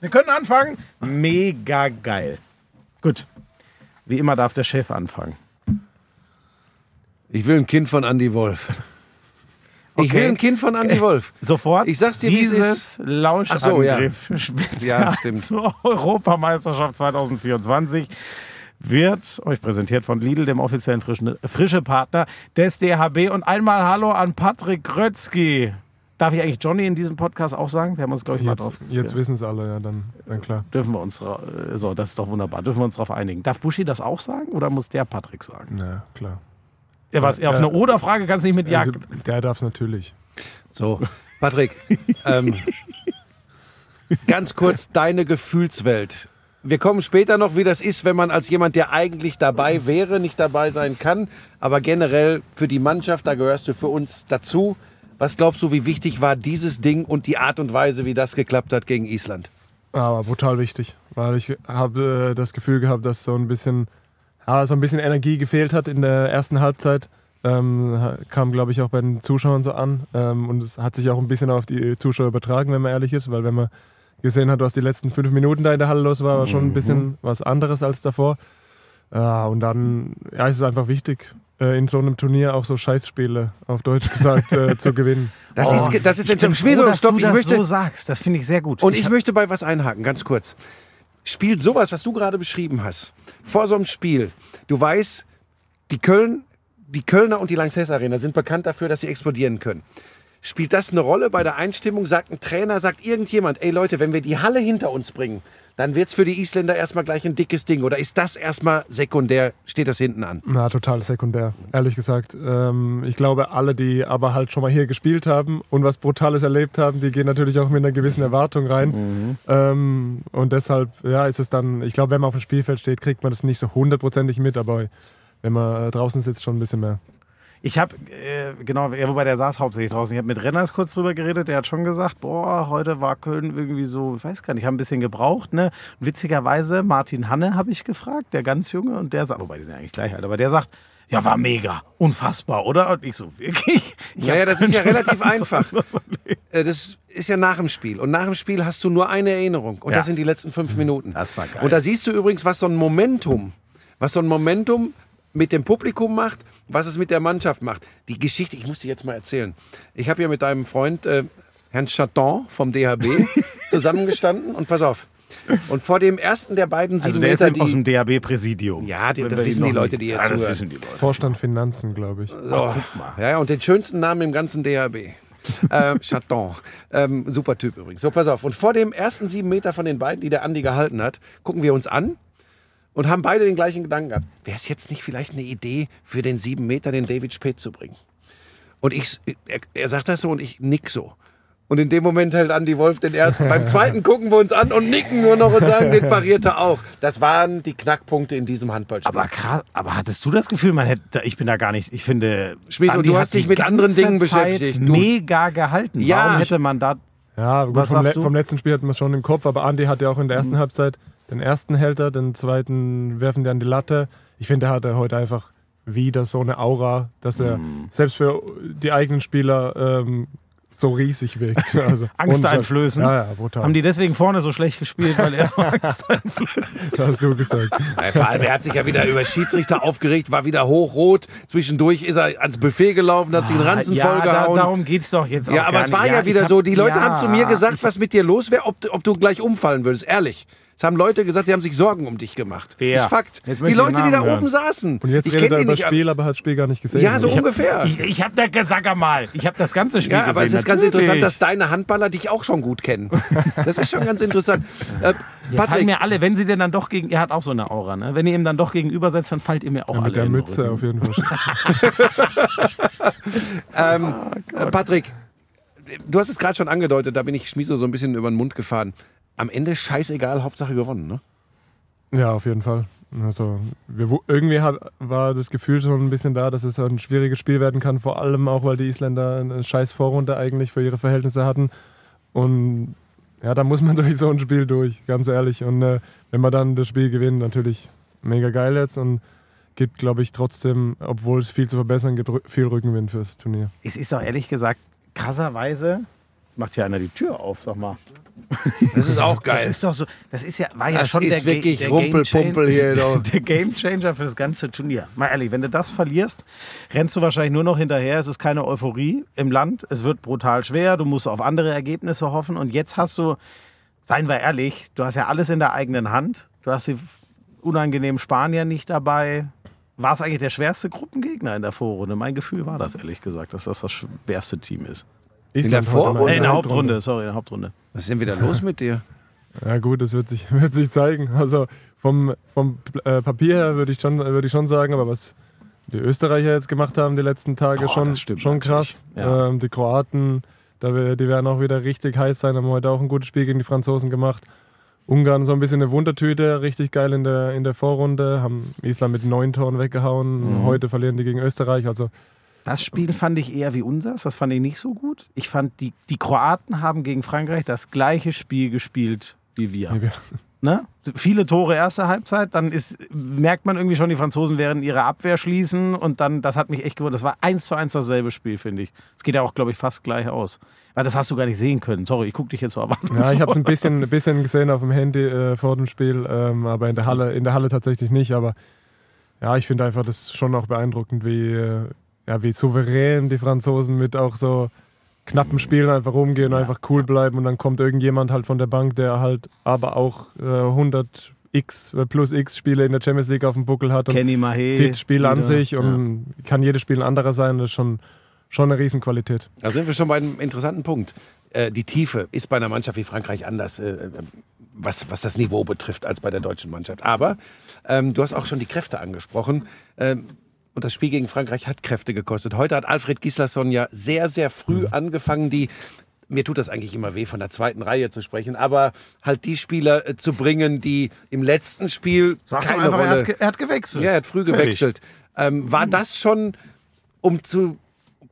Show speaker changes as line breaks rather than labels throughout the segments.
Wir können anfangen. Mega geil. Gut. Wie immer darf der Chef anfangen.
Ich will ein Kind von Andy Wolf. Ich
Okay.
will ein Kind von Andy Wolf.
Sofort.
Ich sag's dir,
dieses. Lauschangriff
so, ja.
Spezial
Ja,
zur Europameisterschaft 2024 wird euch präsentiert von Lidl, dem offiziellen frischen, frische Partner des DHB. Und einmal Hallo an Patrick Grötzky. Darf ich eigentlich Johnny in diesem Podcast auch sagen? Wir haben uns, glaube ich, mal
Jetzt,
drauf.
jetzt wissen es alle, ja, dann, dann klar.
Dürfen wir uns, äh, so, das ist doch wunderbar. Dürfen wir uns darauf einigen. Darf Buschi das auch sagen oder muss der Patrick sagen?
Ja, klar.
Ja, was, auf eine Oder-Frage kannst du nicht mit Ja.
Also, der darf es natürlich.
So, Patrick, ähm, ganz kurz deine Gefühlswelt. Wir kommen später noch, wie das ist, wenn man als jemand, der eigentlich dabei wäre, nicht dabei sein kann. Aber generell für die Mannschaft, da gehörst du für uns dazu. Was glaubst du, wie wichtig war dieses Ding und die Art und Weise, wie das geklappt hat gegen Island?
Aber brutal wichtig, weil ich habe äh, das Gefühl gehabt, dass so ein bisschen, ja, so ein bisschen Energie gefehlt hat in der ersten Halbzeit. Ähm, kam, glaube ich, auch bei den Zuschauern so an. Ähm, und es hat sich auch ein bisschen auf die Zuschauer übertragen, wenn man ehrlich ist, weil wenn man gesehen hat, was die letzten fünf Minuten da in der Halle los war, war schon ein bisschen was anderes als davor. Ja, und dann ja, ist es einfach wichtig, äh, in so einem Turnier auch so Scheißspiele, auf Deutsch gesagt, äh, zu gewinnen.
Das
Oh,
ist, das ist
ich bin froh, dass
stopp,
du
ich
das
möchte,
so sagst. Das finde ich sehr gut.
Und ich,
hab-
möchte bei was einhaken, ganz kurz. Spielt sowas, was du gerade beschrieben hast, vor so einem Spiel, du weißt, die, Köln, die Kölner und die Lanxess Arena sind bekannt dafür, dass sie explodieren können. Spielt das eine Rolle bei der Einstimmung? Sagt ein Trainer, sagt irgendjemand, ey Leute, wenn wir die Halle hinter uns bringen, dann wird es für die Isländer erstmal gleich ein dickes Ding. Oder ist das erstmal sekundär, steht das hinten an?
Na, total sekundär, ehrlich gesagt. Ähm, ich glaube, alle, die aber halt schon mal hier gespielt haben und was Brutales erlebt haben, die gehen natürlich auch mit einer gewissen Erwartung rein. Ähm, und deshalb, ja, ist es dann, ich glaube, wenn man auf dem Spielfeld steht, kriegt man das nicht so hundertprozentig mit, aber wenn man äh, draußen sitzt, schon ein bisschen mehr.
Ich habe, äh, genau, ja, wobei der saß hauptsächlich draußen. Ich habe mit Renners kurz drüber geredet. Der hat schon gesagt, boah, heute war Köln irgendwie so, ich weiß gar nicht, haben ein bisschen gebraucht. Ne? Witzigerweise, Martin Hanne habe ich gefragt, der ganz Junge. Und der sagt, wobei die sind eigentlich gleich alt, aber der sagt, ja, war mega, unfassbar, oder? Und ich so, wirklich? Ich
Naja, das ist ja relativ einfach. Äh, Das ist ja nach dem Spiel. Und nach dem Spiel hast du nur eine Erinnerung. Und
Ja.
das sind die letzten fünf Minuten.
Das war geil.
Und da siehst du übrigens, was so ein Momentum, was so ein Momentum mit dem Publikum macht, was es mit der Mannschaft macht. Die Geschichte, ich muss die jetzt mal erzählen. Ich habe ja mit deinem Freund äh, Herrn Chaton vom DHB zusammengestanden und pass auf. Und vor dem ersten der beiden sieben
Also der ist
Meter,
aus dem
die,
DAB-Präsidium.
Ja, die- das wissen die Leute, die jetzt
Ja, das wissen die Leute.
Vorstand Finanzen, glaube ich.
so, ja, ja, und den schönsten Namen im ganzen DHB. äh, Chaton. Ähm, super Typ übrigens. So, pass auf. Und vor dem ersten sieben Meter von den beiden, die der Andi gehalten hat, gucken wir uns an und haben beide den gleichen Gedanken gehabt. Wäre es jetzt nicht vielleicht eine Idee, für den sieben Meter den David Spät zu bringen? Und ich, er, er sagt das so und ich nick so. Und in dem Moment hält Andi Wolf den ersten. Beim zweiten gucken wir uns an und nicken nur noch und sagen, den pariert er auch. Das waren die Knackpunkte in diesem Handballspiel.
Aber krass, aber hattest du das Gefühl, man hätte, ich bin da gar nicht, ich finde,
Schmieso, du hast dich mit anderen Dingen
Zeit
beschäftigt. Du-
Mega gehalten.
Ja.
Warum hätte man da,
Ja, gut,
Was
vom,
sagst
le
du?
vom letzten Spiel hat man es schon im Kopf, aber Andi hat ja auch in der ersten Halbzeit den ersten hält er, den zweiten werfen die an die Latte. Ich finde, er hatte heute einfach wieder so eine Aura, dass er selbst für die eigenen Spieler ähm, so riesig wirkt. Also,
angsteinflößend?
Ja, ja, brutal.
Haben die deswegen vorne so schlecht gespielt, weil er so angsteinflößend
das hast du gesagt.
Ja, vor allem, er hat sich ja wieder über Schiedsrichter aufgeregt, war wieder hochrot. Zwischendurch ist er ans Buffet gelaufen, hat sich einen Ranzen
Ah, ja,
vollgehauen.
Da, darum geht's doch jetzt auch
ja, aber
gar
es war
nicht.
ja, wieder
hab-
so, die Leute
ja,
haben zu mir gesagt, was mit dir los wäre, ob, ob du gleich umfallen würdest. Ehrlich. Es haben Leute gesagt, sie haben sich Sorgen um dich gemacht.
Wer?
Das ist Fakt. Die Leute, die da
hören.
oben saßen.
Und jetzt
ich
redet er über
nicht.
Spiel, aber hat das Spiel gar nicht gesehen.
Ja, so
Ich hab-
ungefähr.
Ich, ich habe da, sag mal, ich habe das ganze Spiel
Ja, aber es
gesehen,
ist ganz
natürlich.
interessant, dass deine Handballer dich auch schon gut kennen. Das ist schon ganz interessant. Äh, Patrick,
mir alle, wenn sie denn dann doch gegen, er hat auch so eine Aura, ne? Wenn ihr ihm dann doch gegenüber setzt, dann fallt ihr mir auch
Ja,
alle
mit der Mütze auf jeden Fall.
ähm, äh, Patrick, du hast es gerade schon angedeutet, da bin ich Schmieso so ein bisschen über den Mund gefahren. Am Ende scheißegal, Hauptsache gewonnen, ne?
Ja, auf jeden Fall. Also, wir, irgendwie hat, war das Gefühl schon ein bisschen da, dass es ein schwieriges Spiel werden kann, vor allem auch, weil die Isländer eine scheiß Vorrunde eigentlich für ihre Verhältnisse hatten. Und ja, da muss man durch so ein Spiel durch, ganz ehrlich. Und äh, wenn man dann das Spiel gewinnt, natürlich mega geil jetzt und gibt, glaube ich, trotzdem, obwohl es viel zu verbessern gibt, viel Rückenwind fürs Turnier.
Es ist doch ehrlich gesagt krasserweise, Jetzt macht hier einer die Tür auf, sag mal.
Das ist auch
Das
geil.
ist doch so, das ist ja, war ja
Das
schon
ist
der,
wirklich
der
Rumpelpumpel hier,
der, der Game Changer für das ganze Turnier. Mal ehrlich, wenn du das verlierst, rennst du wahrscheinlich nur noch hinterher. Es ist keine Euphorie im Land. Es wird brutal schwer. Du musst auf andere Ergebnisse hoffen. Und jetzt hast du, seien wir ehrlich, du hast ja alles in der eigenen Hand. Du hast die unangenehmen Spanier nicht dabei. War es eigentlich der schwerste Gruppengegner in der Vorrunde? Mein Gefühl war das, ehrlich gesagt, dass das das schwerste Team ist.
Island
der Vorrunde?
Äh, in der Hauptrunde, sorry, in der Hauptrunde.
Was ist denn wieder los mit dir?
Ja gut, das wird sich, wird sich zeigen. Also vom, vom äh, Papier her würde ich, schon, würde ich schon sagen, aber was die Österreicher jetzt gemacht haben die letzten Tage,
Boah,
schon,
stimmt
schon krass.
Ja.
Ähm, die Kroaten, da, die werden auch wieder richtig heiß sein, haben heute auch ein gutes Spiel gegen die Franzosen gemacht. Ungarn so ein bisschen eine Wundertüte, richtig geil in der, in der Vorrunde, haben Island mit neun Toren weggehauen.
Mhm.
Heute verlieren die gegen Österreich. Also
Das Spiel fand ich eher wie unseres, das fand ich nicht so gut. Ich fand, die, die Kroaten haben gegen Frankreich das gleiche Spiel gespielt wie wir.
wir-
Ne? Viele Tore erste Halbzeit, dann ist, merkt man irgendwie schon, die Franzosen werden ihre Abwehr schließen und dann, das hat mich echt gewundert. Das war eins zu eins dasselbe Spiel, finde ich. Es geht ja auch, glaube ich, fast gleich aus. Weil das hast du gar nicht sehen können. Sorry, ich gucke dich jetzt so erwartungsvoll.
Ja, ich habe es ein bisschen, ein bisschen gesehen auf dem Handy äh, vor dem Spiel, ähm, aber in der Halle, in der Halle tatsächlich nicht. Aber ja, ich finde einfach das schon auch beeindruckend, wie, äh, ja, wie souverän die Franzosen mit auch so knappen Spielen einfach rumgehen und einfach cool bleiben und dann kommt irgendjemand halt von der Bank, der halt aber auch äh, 100 X äh, plus X Spiele in der Champions League auf dem Buckel hat und
Kenny Mahé.
zieht das Spiel an
wieder.
sich und kann jedes Spiel ein anderer sein. Das ist schon, schon eine Riesenqualität.
Da sind wir schon bei einem interessanten Punkt. Äh, die Tiefe ist bei einer Mannschaft wie Frankreich anders, äh, äh, was, was das Niveau betrifft, als bei der deutschen Mannschaft. Aber ähm, du hast auch schon die Kräfte angesprochen. Ähm, und das Spiel gegen Frankreich hat Kräfte gekostet. Heute hat Alfred Gislason ja sehr, sehr früh angefangen, die mir tut das eigentlich immer weh, von der zweiten Reihe zu sprechen, aber halt die Spieler äh, zu bringen, die im letzten Spiel
Sag
keine
einfach, er
Rolle
hat, ge- er hat gewechselt.
ja, er hat früh gewechselt. Ähm, war das schon, um zu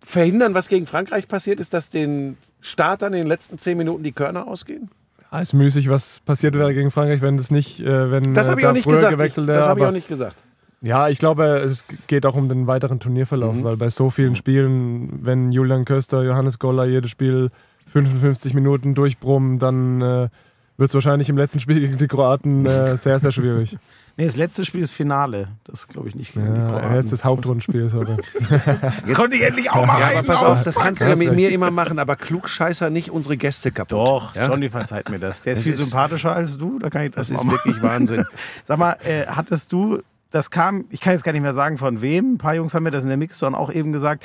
verhindern, was gegen Frankreich passiert ist, dass den Startern in den letzten zehn Minuten die Körner ausgehen?
Ja, ist müßig, was passiert wäre gegen Frankreich, wenn das nicht, äh, wenn
Das
äh,
habe ich
da
auch nicht gesagt. Das habe ich auch nicht gesagt.
Ja, ich glaube, es geht auch um den weiteren Turnierverlauf,
Mhm.
weil bei so vielen Spielen, wenn Julian Köster, Johannes Goller jedes Spiel 55 Minuten durchbrummen, dann äh, wird es wahrscheinlich im letzten Spiel gegen die Kroaten äh, sehr, sehr schwierig.
Nee, das letzte Spiel ist Finale. Das glaube ich nicht gegen die
Ja,
Kroaten.
jetzt das Hauptrundenspiel. Sorry.
Jetzt konnte ich endlich auch mal
Ja, aber
einen
pass auf, das kannst du ja mit mir immer machen, aber klugscheißer nicht unsere Gäste kaputt.
Doch,
ja?
Johnny verzeiht mir das. Der ist
Das
viel
ist-
sympathischer als du, da kann ich das,
Das ist
mal
wirklich Wahnsinn.
Sag mal, äh, hattest du, das kam, ich kann jetzt gar nicht mehr sagen von wem, ein paar Jungs haben mir das in der Mixzone auch eben gesagt.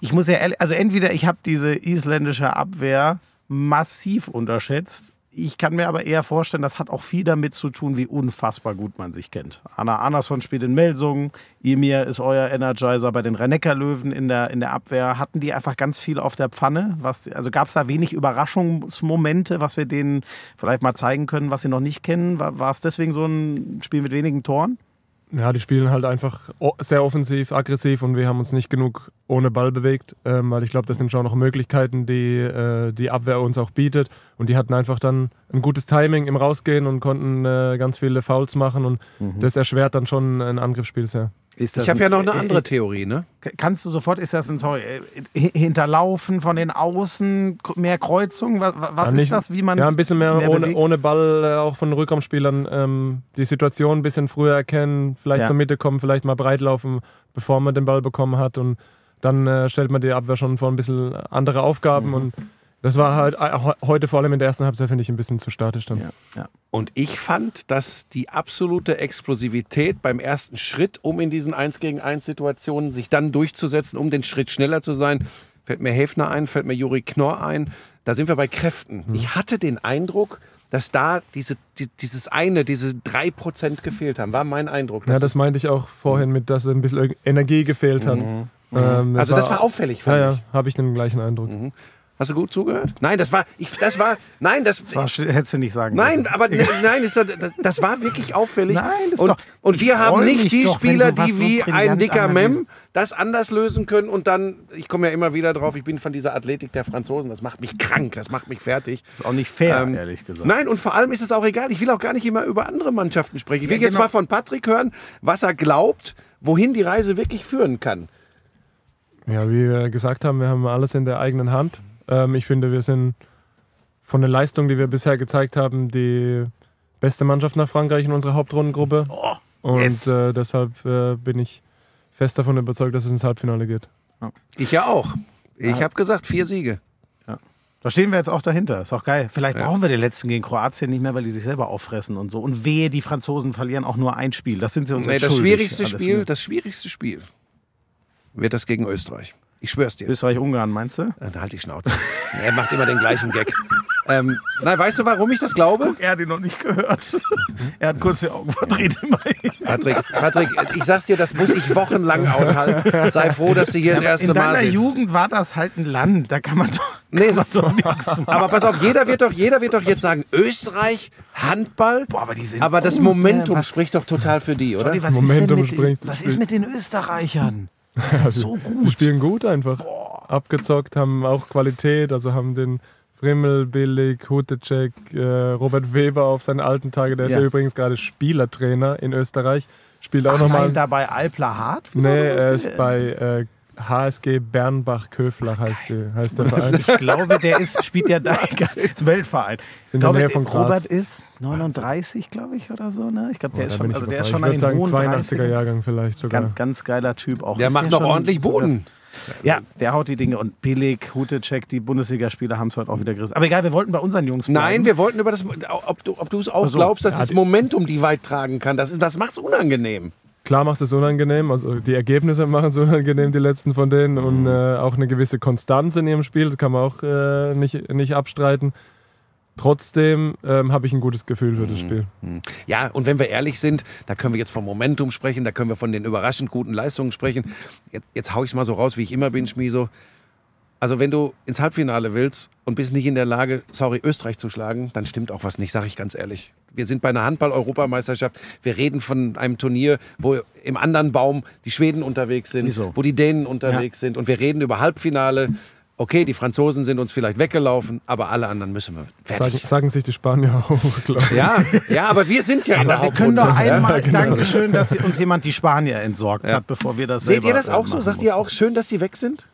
Ich muss ja ehrlich, also entweder ich habe diese isländische Abwehr massiv unterschätzt. Ich kann mir aber eher vorstellen, das hat auch viel damit zu tun, wie unfassbar gut man sich kennt. Anna Andersson spielt in Melsungen, Emir ist euer Energizer bei den Rennecker-Löwen in der, in der Abwehr. Hatten die einfach ganz viel auf der Pfanne? Was, also gab es da wenig Überraschungsmomente, was wir denen vielleicht mal zeigen können, was sie noch nicht kennen? War es deswegen so ein Spiel mit wenigen Toren?
Ja, die spielen halt einfach sehr offensiv, aggressiv und wir haben uns nicht genug ohne Ball bewegt, ähm, weil ich glaube, das sind schon noch Möglichkeiten, die äh, die Abwehr uns auch bietet. Und die hatten einfach dann ein gutes Timing im Rausgehen und konnten äh, ganz viele Fouls machen und das erschwert dann schon ein Angriffsspiel sehr.
Ist
Ich habe ja noch eine
äh,
andere
äh,
Theorie, ne?
Kannst du sofort, ist das ein sorry, äh, hi- Hinterlaufen von den Außen, mehr Kreuzung? Was, was
Ja,
ist
nicht-
das, wie man.
Ja, ein bisschen mehr, ohne,
bewegt?
ohne Ball, äh, auch von den Rückraumspielern. Ähm, die Situation ein bisschen früher erkennen, vielleicht
Ja.
zur Mitte kommen, vielleicht mal breit laufen, bevor man den Ball bekommen hat. Und dann äh, stellt man die Abwehr schon vor ein bisschen andere Aufgaben. Und das war halt äh, he- heute vor allem in der ersten Halbzeit, finde ich, ein bisschen zu statisch dann.
Ja, ja.
Und ich fand, dass die absolute Explosivität beim ersten Schritt, um in diesen 1 gegen 1 Situationen sich dann durchzusetzen, um den Schritt schneller zu sein, fällt mir Häfner ein, fällt mir Juri Knorr ein, da sind wir bei Kräften. Ich hatte den Eindruck, dass da diese, die, dieses eine, diese 3% gefehlt haben, war mein Eindruck.
Ja, das meinte ich auch vorhin mit, dass ein bisschen Energie gefehlt hat. Ähm,
also das war auffällig, fand
Ja,
ich.
ja, habe ich den gleichen Eindruck.
Hast du gut zugehört? Nein, das war, ich, das war, nein, das,
Das war, hättest du nicht sagen
Nein,
dürfen.
aber ne- nein, das, das war wirklich auffällig.
Nein, das ist
und,
doch-
und wir haben nicht die
doch,
Spieler, die
so
wie ein
brillant
dicker. Mem das anders lösen können und dann, ich komme ja immer wieder drauf, ich bin von dieser Athletik der Franzosen, das macht mich krank, das macht mich fertig.
ist auch nicht fair,
Ähm,
ehrlich gesagt.
Nein, und vor allem ist es auch egal, ich will auch gar nicht immer über andere Mannschaften sprechen. Ich will
Ja,
jetzt
genau.
mal von Patrick hören, was er glaubt, wohin die Reise wirklich führen kann.
Ja, wie wir gesagt haben, wir haben alles in der eigenen Hand. Ähm, ich finde, wir sind von den Leistungen, die wir bisher gezeigt haben, die beste Mannschaft nach Frankreich in unserer Hauptrundengruppe.
Oh,
Und
yes.
äh, deshalb äh, bin ich fest davon überzeugt, dass es ins Halbfinale geht.
Ich ja auch. Ich
Ja.
habe gesagt, vier Siege.
Da stehen wir jetzt auch dahinter. Ist auch geil. Vielleicht brauchen wir den letzten gegen Kroatien nicht mehr, weil die sich selber auffressen und so. Und wehe, die Franzosen verlieren auch nur ein Spiel. Das sind sie uns
Nee, das schwierigste Spiel, das schwierigste Spiel wird das gegen Österreich. Ich schwör's dir.
Österreich-Ungarn, meinst du?
Äh, Halt die Schnauze. er macht immer den gleichen Gag. Ähm, nein, weißt du, warum ich das glaube?
Er hat ihn noch nicht gehört. er hat kurz die Augen verdreht. immerhin.
Patrick, Patrick, ich sag's dir, das muss ich wochenlang aushalten. Sei froh, dass du hier das erste
In
Mal
deiner
sitzt.
Jugend war das halt ein Land. Da kann man doch,
Nee,
kann man doch nichts machen.
aber pass auf, jeder wird doch, jeder wird doch jetzt sagen, Österreich, Handball.
Boah, aber die sind
Aber das
gut,
Momentum
ne? Was-
spricht doch total für die, oder?
Johnny, was,
Momentum
ist mit, den- was ist mit den Österreichern? Das ist so
Die
gut.
spielen gut einfach. Abgezockt, haben auch Qualität, also haben den Frimmel, Billig, Hutecek, äh, Robert Weber auf seinen alten Tage. Der ist
Ja.
ja übrigens gerade Spielertrainer in Österreich. Spielt auch nochmal.
nein, da bei Alpla Hart?
Nee, er ist bei äh, HSG Bernbach-Köflach heißt, die, heißt der Verein.
Ich glaube, der ist, spielt ja da ist Weltverein.
Sind in
Ich glaube,
der von Graz.
Robert ist 39, glaube ich, der oder so. Ne? Ich glaube, der, ist
Da
schon, also der ist schon
ich
an
würde
den
sagen
hohen
82er
30ern.
Jahrgang vielleicht sogar.
Ganz, ganz geiler Typ auch.
Der
Ist
macht noch
schon
ordentlich
sogar-
Boden.
Ja, der haut die Dinge. Und Billig, Hutecek, die Bundesligaspieler haben es heute auch wieder gerissen. Aber egal, wir wollten bei unseren Jungs bleiben.
Nein, wir wollten über das, ob du, ob es auch
Ach so.
glaubst, dass
Ja,
das Momentum die weit tragen kann. Das, ist- das macht's unangenehm.
Klar macht es unangenehm, also die Ergebnisse machen es unangenehm, die letzten von denen. Und
Mhm.
äh, auch eine gewisse Konstanz in ihrem Spiel, das kann man auch äh, nicht, nicht abstreiten. Trotzdem ähm, habe ich ein gutes Gefühl für das Spiel.
Ja, und wenn wir ehrlich sind, da können wir jetzt vom Momentum sprechen, da können wir von den überraschend guten Leistungen sprechen. Jetzt, jetzt hau ich es mal so raus, wie ich immer bin, Schmieso. Also wenn du ins Halbfinale willst und bist nicht in der Lage, sorry, Österreich zu schlagen, dann stimmt auch was nicht, sage ich ganz ehrlich. Wir sind bei einer Handball-Europameisterschaft. Wir reden von einem Turnier, wo im anderen Baum die Schweden unterwegs sind,
so.
wo die Dänen unterwegs sind. Und wir reden über Halbfinale. Okay, die Franzosen sind uns vielleicht weggelaufen, aber alle anderen müssen wir
Sagen,
fertig.
sagen sich die Spanier auch, glaube ich.
Ja, ja, aber wir sind ja
Aber wir können doch
Hauptrunde, ja?
einmal,
genau.
Dankeschön, dass uns jemand die Spanier entsorgt
Ja.
hat, bevor wir das
Seht
selber,
ihr das auch so? Sagt ihr auch schön, dass die weg sind?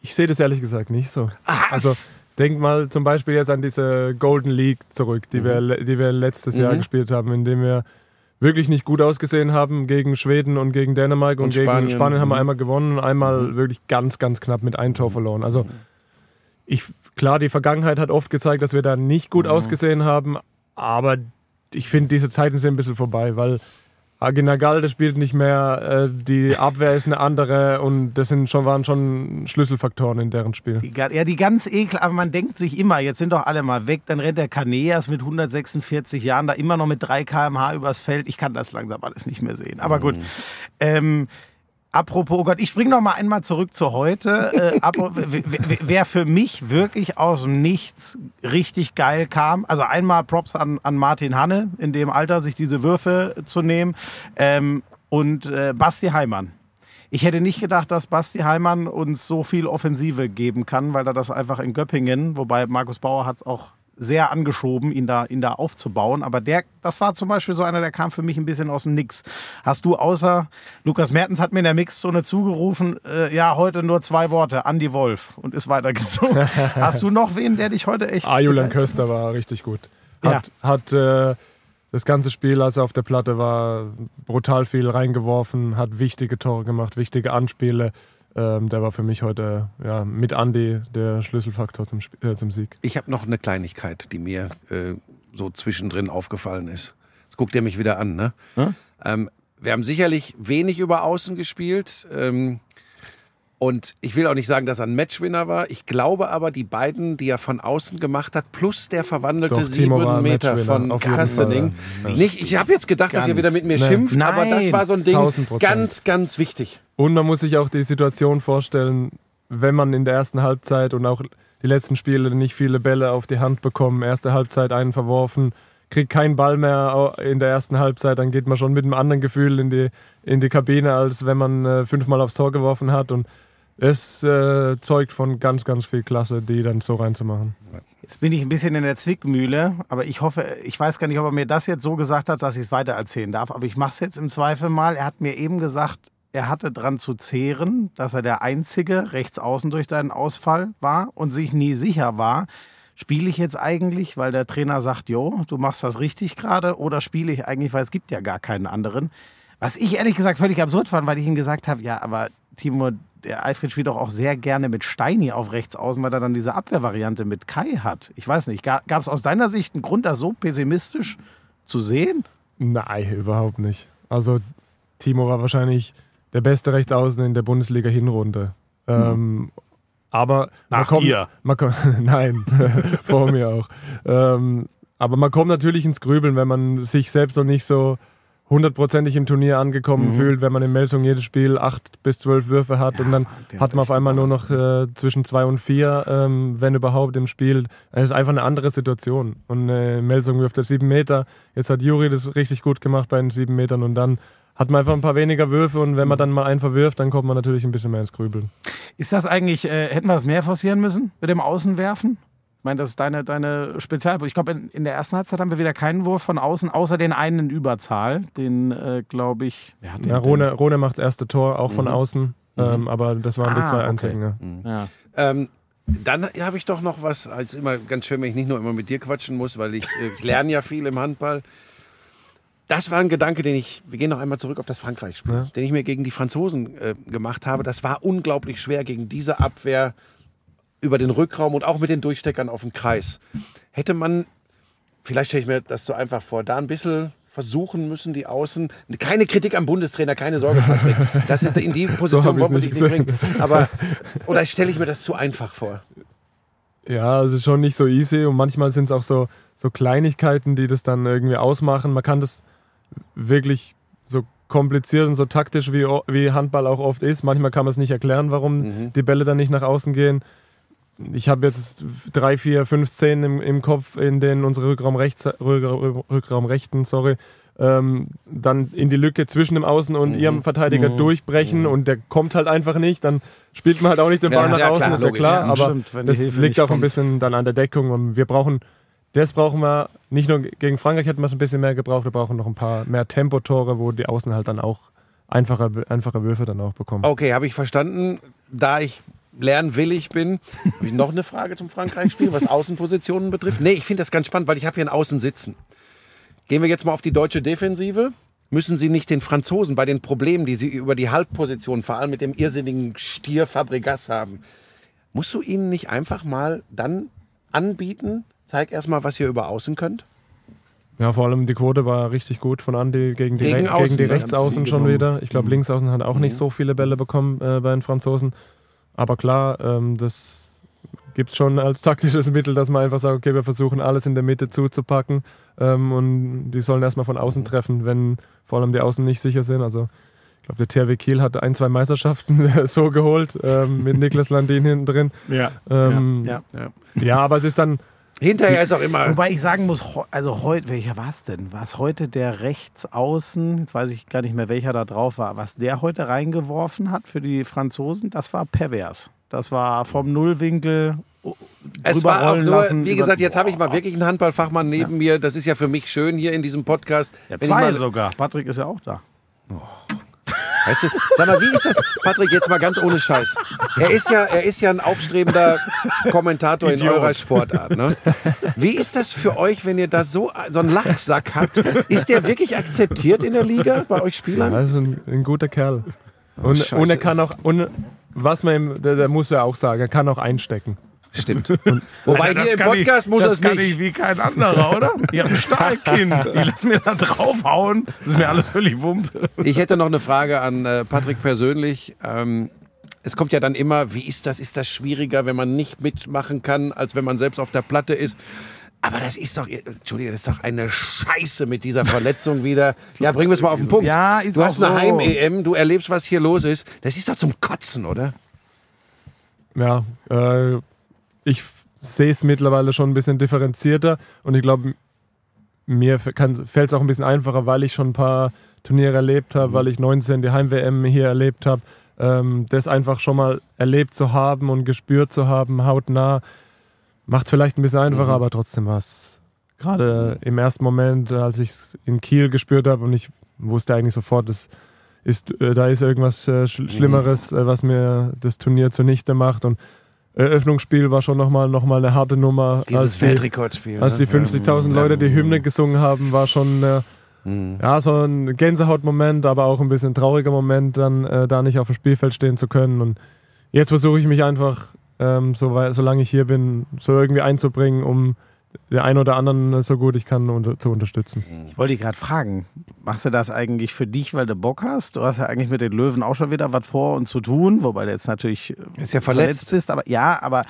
Ich sehe das ehrlich gesagt nicht so.
Was?
Also denk mal zum Beispiel jetzt an diese Golden League zurück,
Mhm.
die, wir, die wir letztes Jahr gespielt haben, in dem wir wirklich nicht gut ausgesehen haben gegen Schweden und gegen Dänemark und,
Und
gegen
Spanien.
Spanien, haben wir
Mhm.
einmal gewonnen und einmal wirklich ganz, ganz knapp mit einem Tor verloren. Also ich, klar, die Vergangenheit hat oft gezeigt, dass wir da nicht gut ausgesehen haben, aber ich finde, diese Zeiten sind ein bisschen vorbei, weil Aginagalde spielt nicht mehr, äh, die Abwehr ist eine andere und das sind schon, waren schon Schlüsselfaktoren in deren Spiel.
Die, ja, die ganz ekel, aber man denkt sich immer, jetzt sind doch alle mal weg, dann rennt der Kaneas mit 146 Jahren da immer noch mit 3 km/h übers Feld. Ich kann das langsam alles nicht mehr sehen. Aber gut. Ähm, apropos, oh Gott, ich springe noch mal einmal zurück zu heute. Äh, wer für mich wirklich aus dem Nichts richtig geil kam, also einmal Props an, an Martin Hanne, in dem Alter sich diese Würfe zu nehmen, ähm, und äh, Basti Heimann. Ich hätte nicht gedacht, dass Basti Heimann uns so viel Offensive geben kann, weil er das einfach in Göppingen, wobei Markus Bauer hat es auch sehr angeschoben, ihn da, ihn da aufzubauen. Aber der, das war zum Beispiel so einer, der kam für mich ein bisschen aus dem Nix. Hast du außer, Lukas Mertens hat mir in der Mixzone zugerufen, äh, ja, heute nur zwei Worte, Andi Wolf und ist weitergezogen. Hast du noch wen, der dich heute echt...
Ah, Julian
begeistert?
Köster war richtig gut. Hat, hat äh, das ganze Spiel, als er auf der Platte war, brutal viel reingeworfen, hat wichtige Tore gemacht, wichtige Anspiele. Ähm, der war für mich heute ja, mit Andy der Schlüsselfaktor zum, Sp- äh, zum Sieg.
Ich habe noch eine Kleinigkeit, die mir äh, so zwischendrin aufgefallen ist. Jetzt guckt ihr mich wieder an, ne?
Hm?
Ähm, wir haben sicherlich wenig über Außen gespielt. Ähm, und ich will auch nicht sagen, dass er ein Matchwinner war. Ich glaube aber, die beiden, die er von außen gemacht hat, plus der verwandelte
Doch,
sieben Meter von Kastening. Nicht, ich habe jetzt gedacht, dass ihr
Ganz.
wieder mit mir
Nein.
schimpft, aber das
Nein.
war so ein Ding
1000%.
ganz, ganz wichtig.
Und man muss sich auch die Situation vorstellen, wenn man in der ersten Halbzeit und auch die letzten Spiele nicht viele Bälle auf die Hand bekommen, erste Halbzeit einen verworfen, kriegt keinen Ball mehr in der ersten Halbzeit, dann geht man schon mit einem anderen Gefühl in die, in die Kabine, als wenn man äh, fünfmal aufs Tor geworfen hat. Und es äh, zeugt von ganz, ganz viel Klasse, die dann so reinzumachen.
Jetzt bin ich ein bisschen in der Zwickmühle, aber ich hoffe, ich weiß gar nicht, ob er mir das jetzt so gesagt hat, dass ich es weitererzählen darf, aber ich mache es jetzt im Zweifel mal. Er hat mir eben gesagt, er hatte dran zu zehren, dass er der einzige Rechtsaußen durch deinen Ausfall war und sich nie sicher war, spiele ich jetzt eigentlich, weil der Trainer sagt, jo, du machst das richtig gerade, oder spiele ich eigentlich, weil es gibt ja gar keinen anderen. Was ich ehrlich gesagt völlig absurd fand, weil ich ihm gesagt habe, ja, aber Timo, der Alfred spielt doch auch sehr gerne mit Steini auf rechts außen, weil er dann diese Abwehrvariante mit Kai hat. Ich weiß nicht, gab es aus deiner Sicht einen Grund, das so pessimistisch zu sehen?
Nein, überhaupt nicht. Also Timo war wahrscheinlich der beste Rechtsaußen in der Bundesliga-Hinrunde. Ähm, aber man
Nach
kommt,
dir.
Man kommt, nein, vor mir auch. Ähm, aber man kommt natürlich ins Grübeln, wenn man sich selbst noch nicht so hundertprozentig im Turnier angekommen fühlt, wenn man in Melsung jedes Spiel acht bis zwölf Würfe hat und dann hat man auf einmal nur noch äh, zwischen zwei und vier, ähm, wenn überhaupt, im Spiel. Es ist einfach eine andere Situation. Und äh, Melsung wirft er sieben Meter. Jetzt hat Juri das richtig gut gemacht bei den sieben Metern und dann hat man einfach ein paar weniger Würfe und wenn man dann mal einen verwirft, dann kommt man natürlich ein bisschen mehr ins Grübeln.
Ist das eigentlich, äh, hätten wir das mehr forcieren müssen mit dem Außenwerfen? Ich meine, das ist deine, deine Spezial. Ich glaube, in, in der ersten Halbzeit haben wir wieder keinen Wurf von außen, außer den einen in Überzahl. Den, äh, glaube ich. Hat den
Ja? Rone, Rone macht das erste Tor, auch von außen. Ähm, aber das waren die
Ah,
zwei
okay.
einzigen. Ja.
Ja.
Ähm, dann habe ich doch noch was, als immer ganz schön, wenn ich nicht nur immer mit dir quatschen muss, weil ich, äh, ich lerne ja viel im Handball. Das war ein Gedanke, den ich, wir gehen noch einmal zurück auf das Frankreich-Spiel,
Ja.
den ich mir gegen die Franzosen äh, gemacht habe. Das war unglaublich schwer gegen diese Abwehr über den Rückraum und auch mit den Durchsteckern auf dem Kreis. Hätte man, vielleicht stelle ich mir das so einfach vor, da ein bisschen versuchen müssen, die Außen. Keine Kritik am Bundestrainer, keine Sorge, Patrick. Das ist in die Position
ich's
wollen wir dich nicht bringen. Aber, oder stelle ich mir das zu einfach vor?
Ja, es ist schon nicht so easy und manchmal sind es auch so, so Kleinigkeiten, die das dann irgendwie ausmachen. Man kann das wirklich so kompliziert und so taktisch wie, wie Handball auch oft ist. Manchmal kann man es nicht erklären, warum die Bälle dann nicht nach außen gehen. Ich habe jetzt drei, vier, fünf Szenen im, im Kopf, in denen unsere Rückraum, rechts, Rückraum, Rückraum rechten, sorry, ähm, dann in die Lücke zwischen dem Außen und ihrem Verteidiger durchbrechen und der kommt halt einfach nicht. Dann spielt man halt auch nicht den
Ja,
Ball nach
ja,
außen,
klar,
ist ja klar.
Ja,
aber
stimmt,
das liegt auch ein
kommt.
bisschen dann an der Deckung. Und wir brauchen, das brauchen wir nicht nur gegen Frankreich hätten wir es ein bisschen mehr gebraucht, wir brauchen noch ein paar mehr Tempotore, wo die Außen halt dann auch einfache, einfache Würfe dann auch bekommen.
Okay, habe ich verstanden. Da ich lernwillig bin, habe ich noch eine Frage zum Frankreich-Spiel, was Außenpositionen betrifft. Nee, ich finde das ganz spannend, weil ich habe hier einen Außen sitzen. Gehen wir jetzt mal auf die deutsche Defensive. Müssen Sie nicht den Franzosen bei den Problemen, die sie über die Halbposition, vor allem mit dem irrsinnigen Stier Fabregas haben, musst du ihnen nicht einfach mal dann anbieten, zeig erstmal, was ihr über Außen könnt?
Ja, vor allem die Quote war richtig gut von Andi gegen die,
Gegen
Re
Außen,
gegen die Rechtsaußen schon
genommen.
wieder. Ich glaube, Linksaußen hat auch nicht so viele Bälle bekommen äh, bei den Franzosen. Aber klar, ähm, das gibt es schon als taktisches Mittel, dass man einfach sagt, okay, wir versuchen alles in der Mitte zuzupacken ähm, und die sollen erstmal von außen treffen, wenn vor allem die Außen nicht sicher sind. Also ich glaube, der THW Kiel hat ein, zwei Meisterschaften so geholt ähm, mit Niklas Landin hinten drin.
Ja.
Ähm,
ja.
Ja.
ja, aber es ist dann
Hinterher ist auch immer.
Wobei ich sagen muss, also heute, welcher war es denn? War es heute der Rechtsaußen, jetzt weiß ich gar nicht mehr, welcher da drauf war, was der heute reingeworfen hat für die Franzosen, das war pervers. Das war vom Nullwinkel oh,
Es war auch nur,
lassen.
wie gesagt, jetzt habe ich mal wirklich einen Handballfachmann neben mir. Das ist ja für mich schön hier in diesem Podcast.
Ja, zwei sogar. Patrick ist ja auch da.
Weißt du, sag mal, wie ist das? Patrick, jetzt mal ganz ohne Scheiß. Er ist ja, er ist ja ein aufstrebender Kommentator in
Idiot.
eurer Sportart. Ne? Wie ist das für euch, wenn ihr da so, so einen Lachsack habt? Ist der wirklich akzeptiert in der Liga bei euch Spielern?
Ja, ist ein, ein guter Kerl. Und,
Scheiße.
und er kann auch, und was man ihm, der, der muss ja auch sagen, er kann auch einstecken.
Stimmt. Wobei
Also das
hier im Podcast
ich,
muss
das
es
kann
nicht.
ich wie kein anderer, oder? Ihr habt ein Stahlkinn. Ich lass mir da draufhauen. Das ist mir alles völlig wumpe.
Ich hätte noch eine Frage an äh, Patrick persönlich. Ähm, es kommt ja dann immer, wie ist das? Ist das schwieriger, wenn man nicht mitmachen kann, als wenn man selbst auf der Platte ist? Aber das ist doch, Entschuldige, das ist doch eine Scheiße mit dieser Verletzung wieder. Ja, bringen wir es mal auf den Punkt.
Ja, ist
du
auch
hast eine
so.
Heim-EM, du erlebst, was hier los ist. Das ist doch zum Kotzen, oder?
Ja, äh, ich sehe es mittlerweile schon ein bisschen differenzierter und ich glaube, mir fällt es auch ein bisschen einfacher, weil ich schon ein paar Turniere erlebt habe, weil ich 19 die Heim-WM hier erlebt habe. Ähm, das einfach schon mal erlebt zu haben und gespürt zu haben, hautnah, macht es vielleicht ein bisschen einfacher, aber trotzdem war es gerade im ersten Moment, als ich es in Kiel gespürt habe und ich wusste eigentlich sofort, das ist, äh, da ist irgendwas äh, Sch Schlimmeres, äh, was mir das Turnier zunichte macht. Und Eröffnungsspiel war schon nochmal noch mal eine harte Nummer.
Dieses
als die,
Weltrekordspiel.
als die
ne?
50.000 Leute die Hymne gesungen haben, war schon äh,
Mhm.
ja, so ein Gänsehautmoment, aber auch ein bisschen trauriger Moment, dann äh, da nicht auf dem Spielfeld stehen zu können. Und jetzt versuche ich mich einfach, ähm, so, solange ich hier bin, so irgendwie einzubringen, um den einen oder anderen so gut ich kann unter, zu unterstützen.
Ich wollte dich gerade fragen, machst du das eigentlich für dich, weil du Bock hast? Du hast ja eigentlich mit den Löwen auch schon wieder was vor und zu tun, wobei du jetzt natürlich äh,
Ist ja verletzt.
bist. Aber ja, aber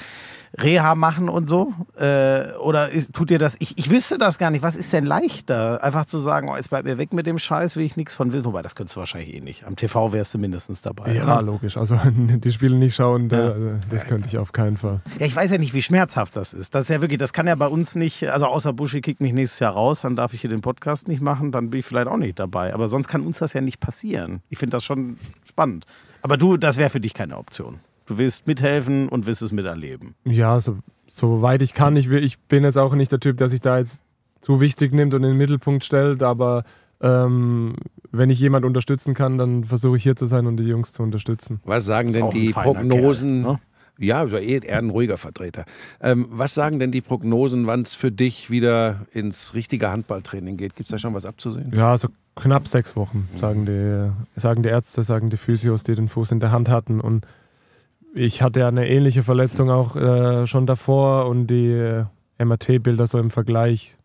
Reha machen und so? Äh, oder ist, tut dir das? Ich, ich wüsste das gar nicht. Was ist denn leichter? Einfach zu sagen, oh, jetzt bleib mir weg mit dem Scheiß, will ich nichts von wissen. Wobei, das könntest du wahrscheinlich eh nicht. Am TV wärst du mindestens dabei.
Ja,
oder?
logisch. Also die Spiele nicht schauen,
Ja.
da, das könnte ich auf keinen Fall.
Ja, ich weiß ja nicht, wie schmerzhaft das ist. Das ist ja wirklich, das kann ja bei uns nicht, also außer Buschi kickt mich nächstes Jahr raus, dann darf ich hier den Podcast nicht machen, dann bin ich vielleicht auch nicht dabei. Aber sonst kann uns das ja nicht passieren. Ich finde das schon spannend. Aber du, das wäre für dich keine Option. Du willst mithelfen und willst es miterleben.
Ja, so, soweit ich kann. Ich, will, ich bin jetzt auch nicht der Typ, der sich da jetzt zu wichtig nimmt und in den Mittelpunkt stellt, aber ähm, wenn ich jemand unterstützen kann, dann versuche ich hier zu sein und die Jungs zu unterstützen.
Was sagen denn die Prognosen?
Kerl, ne?
Ja, also eher eher ein ruhiger Vertreter. Ähm, was sagen denn die Prognosen, wann es für dich wieder ins richtige Handballtraining geht? Gibt es da schon was abzusehen?
Ja, so knapp sechs Wochen, sagen die, sagen die Ärzte, sagen die Physios, die den Fuß in der Hand hatten. Und ich hatte ja eine ähnliche Verletzung auch äh, schon davor und die äh, MRT-Bilder so im Vergleich.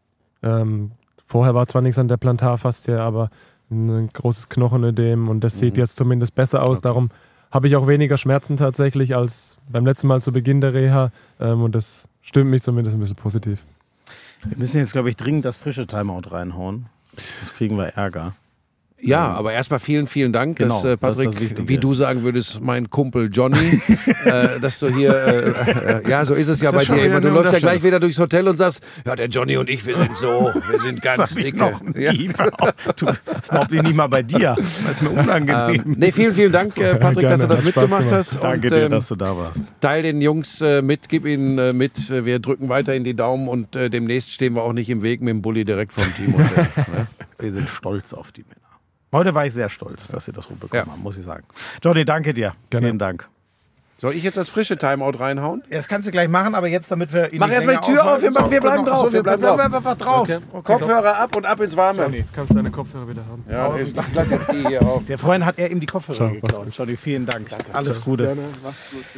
Ähm, vorher war zwar nichts an der Plantarfaszie, aber ein großes Knochenödem und das sieht jetzt zumindest besser aus. Darum habe ich auch weniger Schmerzen tatsächlich als beim letzten Mal zu Beginn der Reha ähm, und das stimmt mich zumindest ein bisschen positiv.
Wir müssen jetzt, glaube ich, dringend das frische Timeout reinhauen. Sonst kriegen wir Ärger.
Ja, aber erstmal vielen, vielen Dank,
Genau,
dass äh,
das ist
Patrick,
das Wichtige.
wie du sagen würdest, mein Kumpel Johnny, äh, dass du hier, äh, äh, ja, so ist es ja
Das
bei dir immer. Du läufst ja gleich wieder durchs Hotel und sagst, ja, der Johnny und ich, wir sind so, wir sind ganz
Das nie.
Ja.
Du, das behaupte ich nicht mal bei dir. Das ist mir unangenehm.
Ähm, nee, vielen, vielen Dank, äh, Patrick, dass du
Gerne,
das mitgemacht
gemacht.
hast.
Danke
und,
dir,
ähm,
dass du da warst.
Teil den Jungs äh, mit, gib ihnen äh, mit. Äh, Wir drücken weiterhin die Daumen und äh, demnächst stehen wir auch nicht im Weg mit dem Bulli direkt vom Team. Hotel, ne?
Wir sind stolz auf die Männer. Heute war ich sehr stolz, dass sie das rumbekommen
Ja.
haben, muss ich sagen. Johnny, danke dir.
Gerne.
Vielen Dank.
Soll ich jetzt das frische Timeout reinhauen?
Das kannst du gleich machen, aber jetzt, damit wir.
Mach
die
erst mal
Länge
die Tür auf, wir,
aufhalten.
wir bleiben
Genau.
drauf. Wir bleiben drauf.
einfach drauf.
Kopfhörer ab und ab ins Warme.
Jetzt kannst du deine Kopfhörer wieder haben.
Ja, ich lass jetzt die hier auf.
Der Freund hat er ihm die Kopfhörer geklaut. Johnny, vielen Dank. Alles Gute.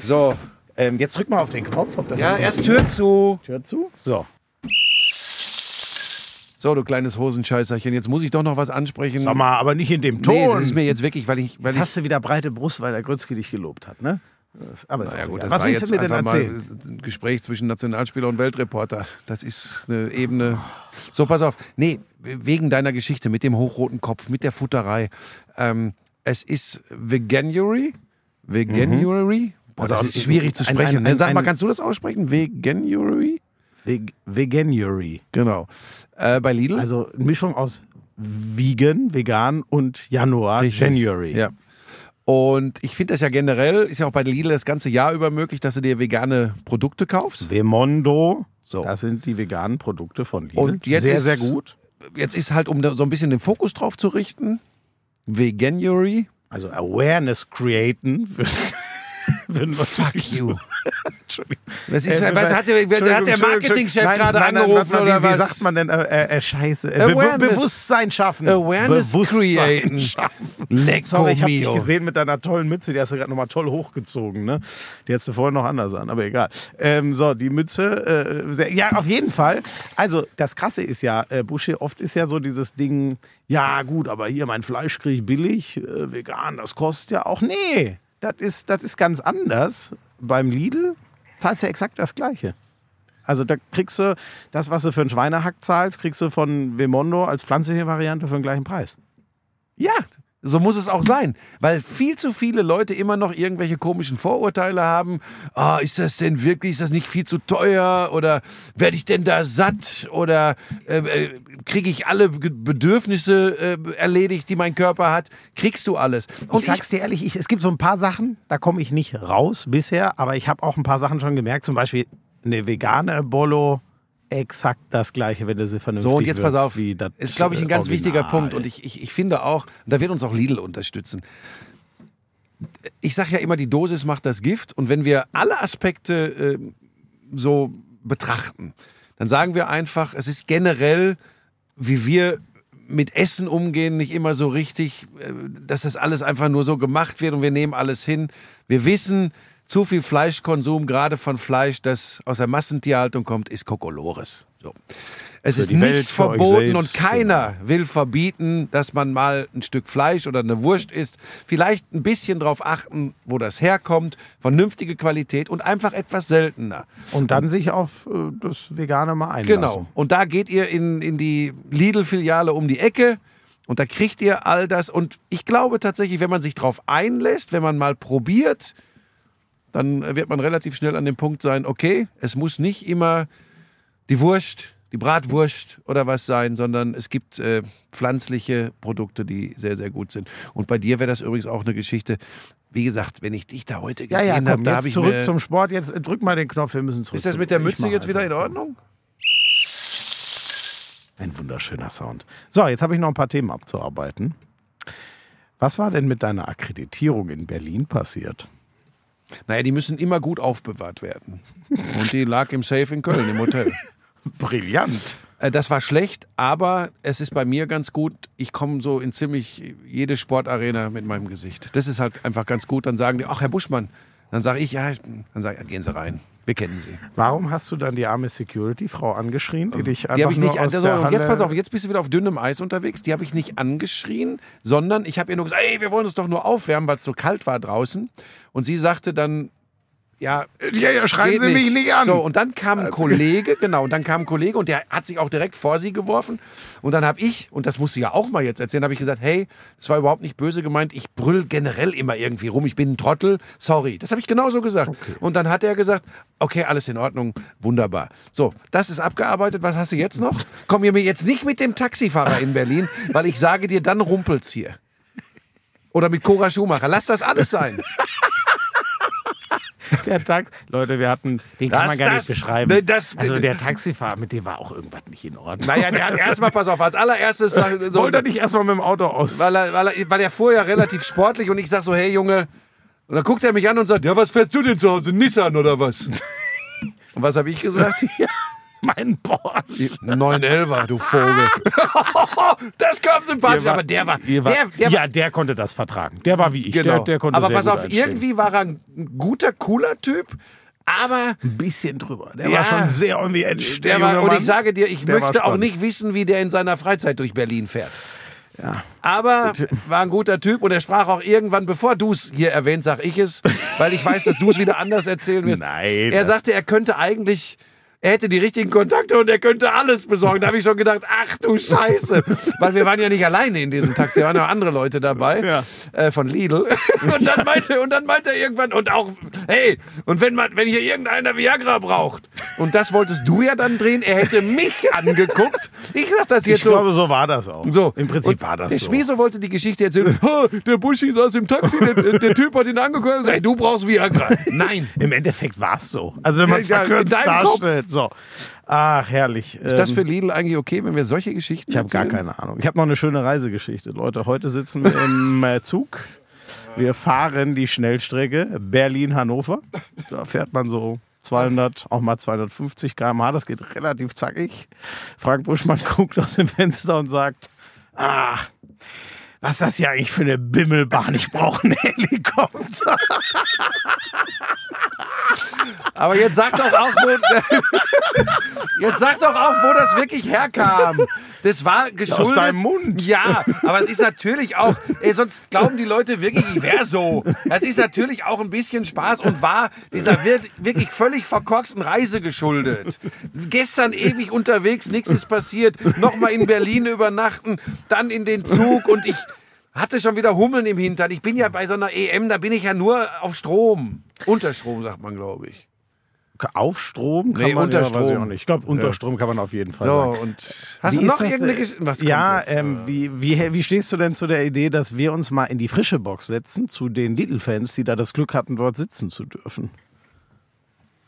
So,
Ähm, jetzt drück mal auf den Knopf. Ob das
ja, erst Tür zu.
Tür zu. So.
So, du kleines Hosenscheißerchen, jetzt muss ich doch noch was ansprechen.
Sag mal, aber nicht in dem Ton.
Nee, das ist mir jetzt wirklich, weil ich, weil
Jetzt
ich
hast du wieder breite Brust, weil der Grützki dich gelobt hat, ne? Das- Aber ist
Ja
auch
gut, das
Was
war
willst
jetzt
du mir denn erzählen?
ein Gespräch zwischen Nationalspieler und Weltreporter. Das ist eine Ebene. So, pass auf. Nee, wegen deiner Geschichte mit dem hochroten Kopf, mit der Futterei. Ähm, es ist Veganuary. Veganuary? Boah,
Also
das
ein-
ist schwierig zu
ein-
sprechen.
ein-
ne? Sag
ein-
mal, kannst du das aussprechen? Veganuary?
Veg Veganuary.
Genau. Äh, bei Lidl?
Also eine Mischung aus Vegan, Vegan und Januar,
Richtig.
January.
Ja. Und ich finde das ja generell, ist ja auch bei Lidl das ganze Jahr über möglich, dass du dir vegane Produkte kaufst.
Vemondo,
So.
das sind die veganen Produkte von Lidl.
Und jetzt
sehr,
ist-
sehr gut.
Jetzt ist halt, um so ein bisschen den Fokus drauf zu richten, Veganuary.
Also Awareness createn.
Fuck you.
Entschuldigung.
Das ist,
Äh,
was, hat, der, hat der Marketingchef gerade angerufen
nein,
oder
wie,
was?
Wie sagt man denn? Äh, äh, Scheiße. Äh, Be. Bewusstsein schaffen.
Awareness
Bewusstsein
createn.
schaffen.
Lecco
Sorry, ich habe dich gesehen mit deiner tollen Mütze. Die hast du gerade nochmal toll hochgezogen. Ne? Die hättest du vorher noch anders an, aber egal. Ähm, so, die Mütze. Äh, sehr, ja, auf jeden Fall. Also, das Krasse ist ja, äh, Busche, oft ist ja so dieses Ding, ja gut, aber hier mein Fleisch kriege ich billig, äh, vegan, das kostet ja auch. Nee, das ist, das ist ganz anders. Beim Lidl zahlst du ja exakt das Gleiche. Also da kriegst du das, was du für einen Schweinehack zahlst, kriegst du von Vemondo als pflanzliche Variante für den gleichen Preis.
Ja, so muss es auch sein. Weil viel zu viele Leute immer noch irgendwelche komischen Vorurteile haben. Ah, ist das denn wirklich, ist das nicht viel zu teuer? Oder werde ich denn da satt? Oder äh, äh, kriege ich alle Bedürfnisse äh, erledigt, die mein Körper hat? Kriegst du alles.
Und ich sag's dir ehrlich, ich, es gibt so ein paar Sachen, da komme ich nicht raus bisher, aber ich habe auch ein paar Sachen schon gemerkt. Zum Beispiel eine vegane Bolo exakt das Gleiche, wenn du sie vernünftig
So, und jetzt pass auf.
wie das
ist, glaube ich, ein ganz
Original.
wichtiger Punkt. Und ich, ich, ich finde auch, da wird uns auch Lidl unterstützen. Ich sage ja immer, die Dosis macht das Gift. Und wenn wir alle Aspekte äh, so betrachten, dann sagen wir einfach, es ist generell, wie wir mit Essen umgehen, nicht immer so richtig, äh, dass das alles einfach nur so gemacht wird und wir nehmen alles hin. Wir wissen, zu viel Fleischkonsum, gerade von Fleisch, das aus der Massentierhaltung kommt, ist Kokolores. So. Es
Für
ist nicht
Welt,
verboten und keiner
genau.
will verbieten, dass man mal ein Stück Fleisch oder eine Wurst isst. Vielleicht ein bisschen darauf achten, wo das herkommt, vernünftige Qualität und einfach etwas seltener.
Und dann sich auf äh, das Vegane mal einlassen.
Genau. Und da geht ihr in, in die Lidl-Filiale um die Ecke und da kriegt ihr all das. Und ich glaube tatsächlich, wenn man sich drauf einlässt, wenn man mal probiert, dann wird man relativ schnell an dem Punkt sein, okay, es muss nicht immer die Wurst, die Bratwurst oder was sein, sondern es gibt äh, pflanzliche Produkte, die sehr, sehr gut sind. Und bei dir wäre das übrigens auch eine Geschichte. Wie gesagt, wenn ich dich da heute
Ja,
gesehen
ja,
habe,
komm,
da habe ich
zurück
mir,
zum Sport. Jetzt äh, drück mal den Knopf, wir müssen zurück.
Ist das mit der Mütze jetzt wieder in. Ordnung?
Ein wunderschöner Sound. So, jetzt habe ich noch ein paar Themen abzuarbeiten. Was war denn mit deiner Akkreditierung in Berlin passiert?
Naja, die müssen immer gut aufbewahrt werden. Und die lag im Safe in Köln im Hotel.
Brillant.
Äh, Das war schlecht, aber es ist bei mir ganz gut. Ich komme so in ziemlich jede Sportarena mit meinem Gesicht. Das ist halt einfach ganz gut. Dann sagen die, ach Herr Buschmann. Dann sage ich, ja, dann sage ich, gehen Sie rein. Wir kennen Sie.
Warum hast du dann die arme Security-Frau angeschrien, die dich einfach
Die habe ich nicht. Also, und jetzt pass auf, jetzt bist du wieder auf dünnem Eis unterwegs. Die habe ich nicht angeschrien, sondern ich habe ihr nur gesagt, ey, wir wollen uns doch nur aufwärmen, weil es so kalt war draußen. Und sie sagte dann, ja,
Ja, ja, schreien Sie mich nicht an.
So, und dann kam ein
Also-
Kollege, genau, und dann kam ein Kollege und der hat sich auch direkt vor sie geworfen. Und dann habe ich, und das muss sie ja auch mal jetzt erzählen, habe ich gesagt, hey, das war überhaupt nicht böse gemeint, ich brüll generell immer irgendwie rum, ich bin ein Trottel, sorry. Das habe ich genauso gesagt. Und dann hat er gesagt, okay, alles in Ordnung, wunderbar. So, das ist abgearbeitet, was hast du jetzt noch? Komm hier mir jetzt nicht mit dem Taxifahrer in Berlin, weil ich sage dir, dann rumpelt's hier. Oder mit Cora Schumacher, lass das alles sein.
Der Tax Leute, wir hatten, den kann
Das-
man gar
das-
nicht beschreiben.
ne, das-
also der Taxifahrer, mit dem war auch irgendwas nicht in Ordnung.
Naja, der hat erstmal, pass auf, als allererstes so,
Wollte er nicht erstmal mit dem Auto aus?
weil er, weil, er, weil er fuhr ja relativ sportlich und ich sag so, hey Junge, und dann guckt er mich an und sagt, ja, was fährst du denn zu Hause? Nissan oder was? Und was habe ich gesagt?
Mein Porsche.
911er, du Vogel. das kam sympathisch,
war-
aber der war,
war-
der, der
ja, der konnte das vertragen. Der war wie ich.
genau.
Der, der konnte
aber pass auf,
einstellen.
irgendwie war er ein guter, cooler Typ, aber
ein bisschen drüber. Der
Ja.
war schon sehr on the edge.
der war, und ich sage dir, ich
Der
möchte auch nicht wissen, wie der in seiner Freizeit durch Berlin fährt.
Ja.
Aber war ein guter Typ und er sprach auch irgendwann, bevor du es hier erwähnt, sag ich es, weil ich weiß, dass du es wieder anders erzählen wirst.
Nein,
Er sagte, er könnte eigentlich, er hätte die richtigen Kontakte und er könnte alles besorgen. Da habe ich schon gedacht, ach du Scheiße. Weil wir waren ja nicht alleine in diesem Taxi, da waren ja andere Leute dabei
Ja.
äh, von Lidl. Und dann, meinte, und dann meinte er irgendwann, und auch, hey, und wenn, man, wenn hier irgendeiner Viagra braucht, und das wolltest du ja dann drehen, er hätte mich angeguckt. Ich sag das jetzt
Ich
so.
glaube, so war das auch.
So.
Im Prinzip
Und
war das
der
so.
Schmieso wollte die Geschichte erzählen. Ha, der Buschi saß im Taxi, der, der Typ hat ihn angeguckt und gesagt, hey, du brauchst Viagra. Nein.
Im Endeffekt war es so. Also wenn man es
Ja,
verkürzt
Kopf.
So. Ach, herrlich.
Ist das
Ähm,
für Lidl eigentlich okay, wenn wir solche Geschichten
Ich habe gar keine Ahnung. Ich habe noch eine schöne Reisegeschichte. Leute, heute sitzen wir im äh, Zug. Wir fahren die Schnellstrecke Berlin-Hannover. Da fährt man so 200, auch mal 250 km/h. Das geht relativ zackig. Frank Buschmann guckt aus dem Fenster und sagt: Ah, was ist das hier eigentlich für eine Bimmelbahn? Ich brauche einen Helikopter.
Aber jetzt sag doch auch, wo, jetzt sag doch auch, wo das wirklich herkam. Das war geschuldet.
deinem Mund.
Ja, aber es ist natürlich auch, ey, sonst glauben die Leute wirklich, ich wäre so. Es ist natürlich auch ein bisschen Spaß und war dieser wir- wirklich völlig verkorksten Reise geschuldet. Gestern ewig unterwegs, nichts ist passiert. Nochmal in Berlin übernachten, dann in den Zug und ich hatte schon wieder Hummeln im Hintern. Ich bin ja bei so einer EM, da bin ich ja nur auf Strom. Unter Strom, sagt man, glaube ich.
Auf Strom kann
Nee,
man
unter
ja, weiß ich
Strom.
nicht. Ich glaube, unter Strom kann man auf jeden Fall
So,
sagen.
und hast du noch irgendeine
denn?
Geschichte? Was
Ja, ähm, wie, wie, wie stehst du denn zu der Idee, dass wir uns mal in die frische Box setzen, zu den Lidl-Fans, die da das Glück hatten, dort sitzen zu dürfen?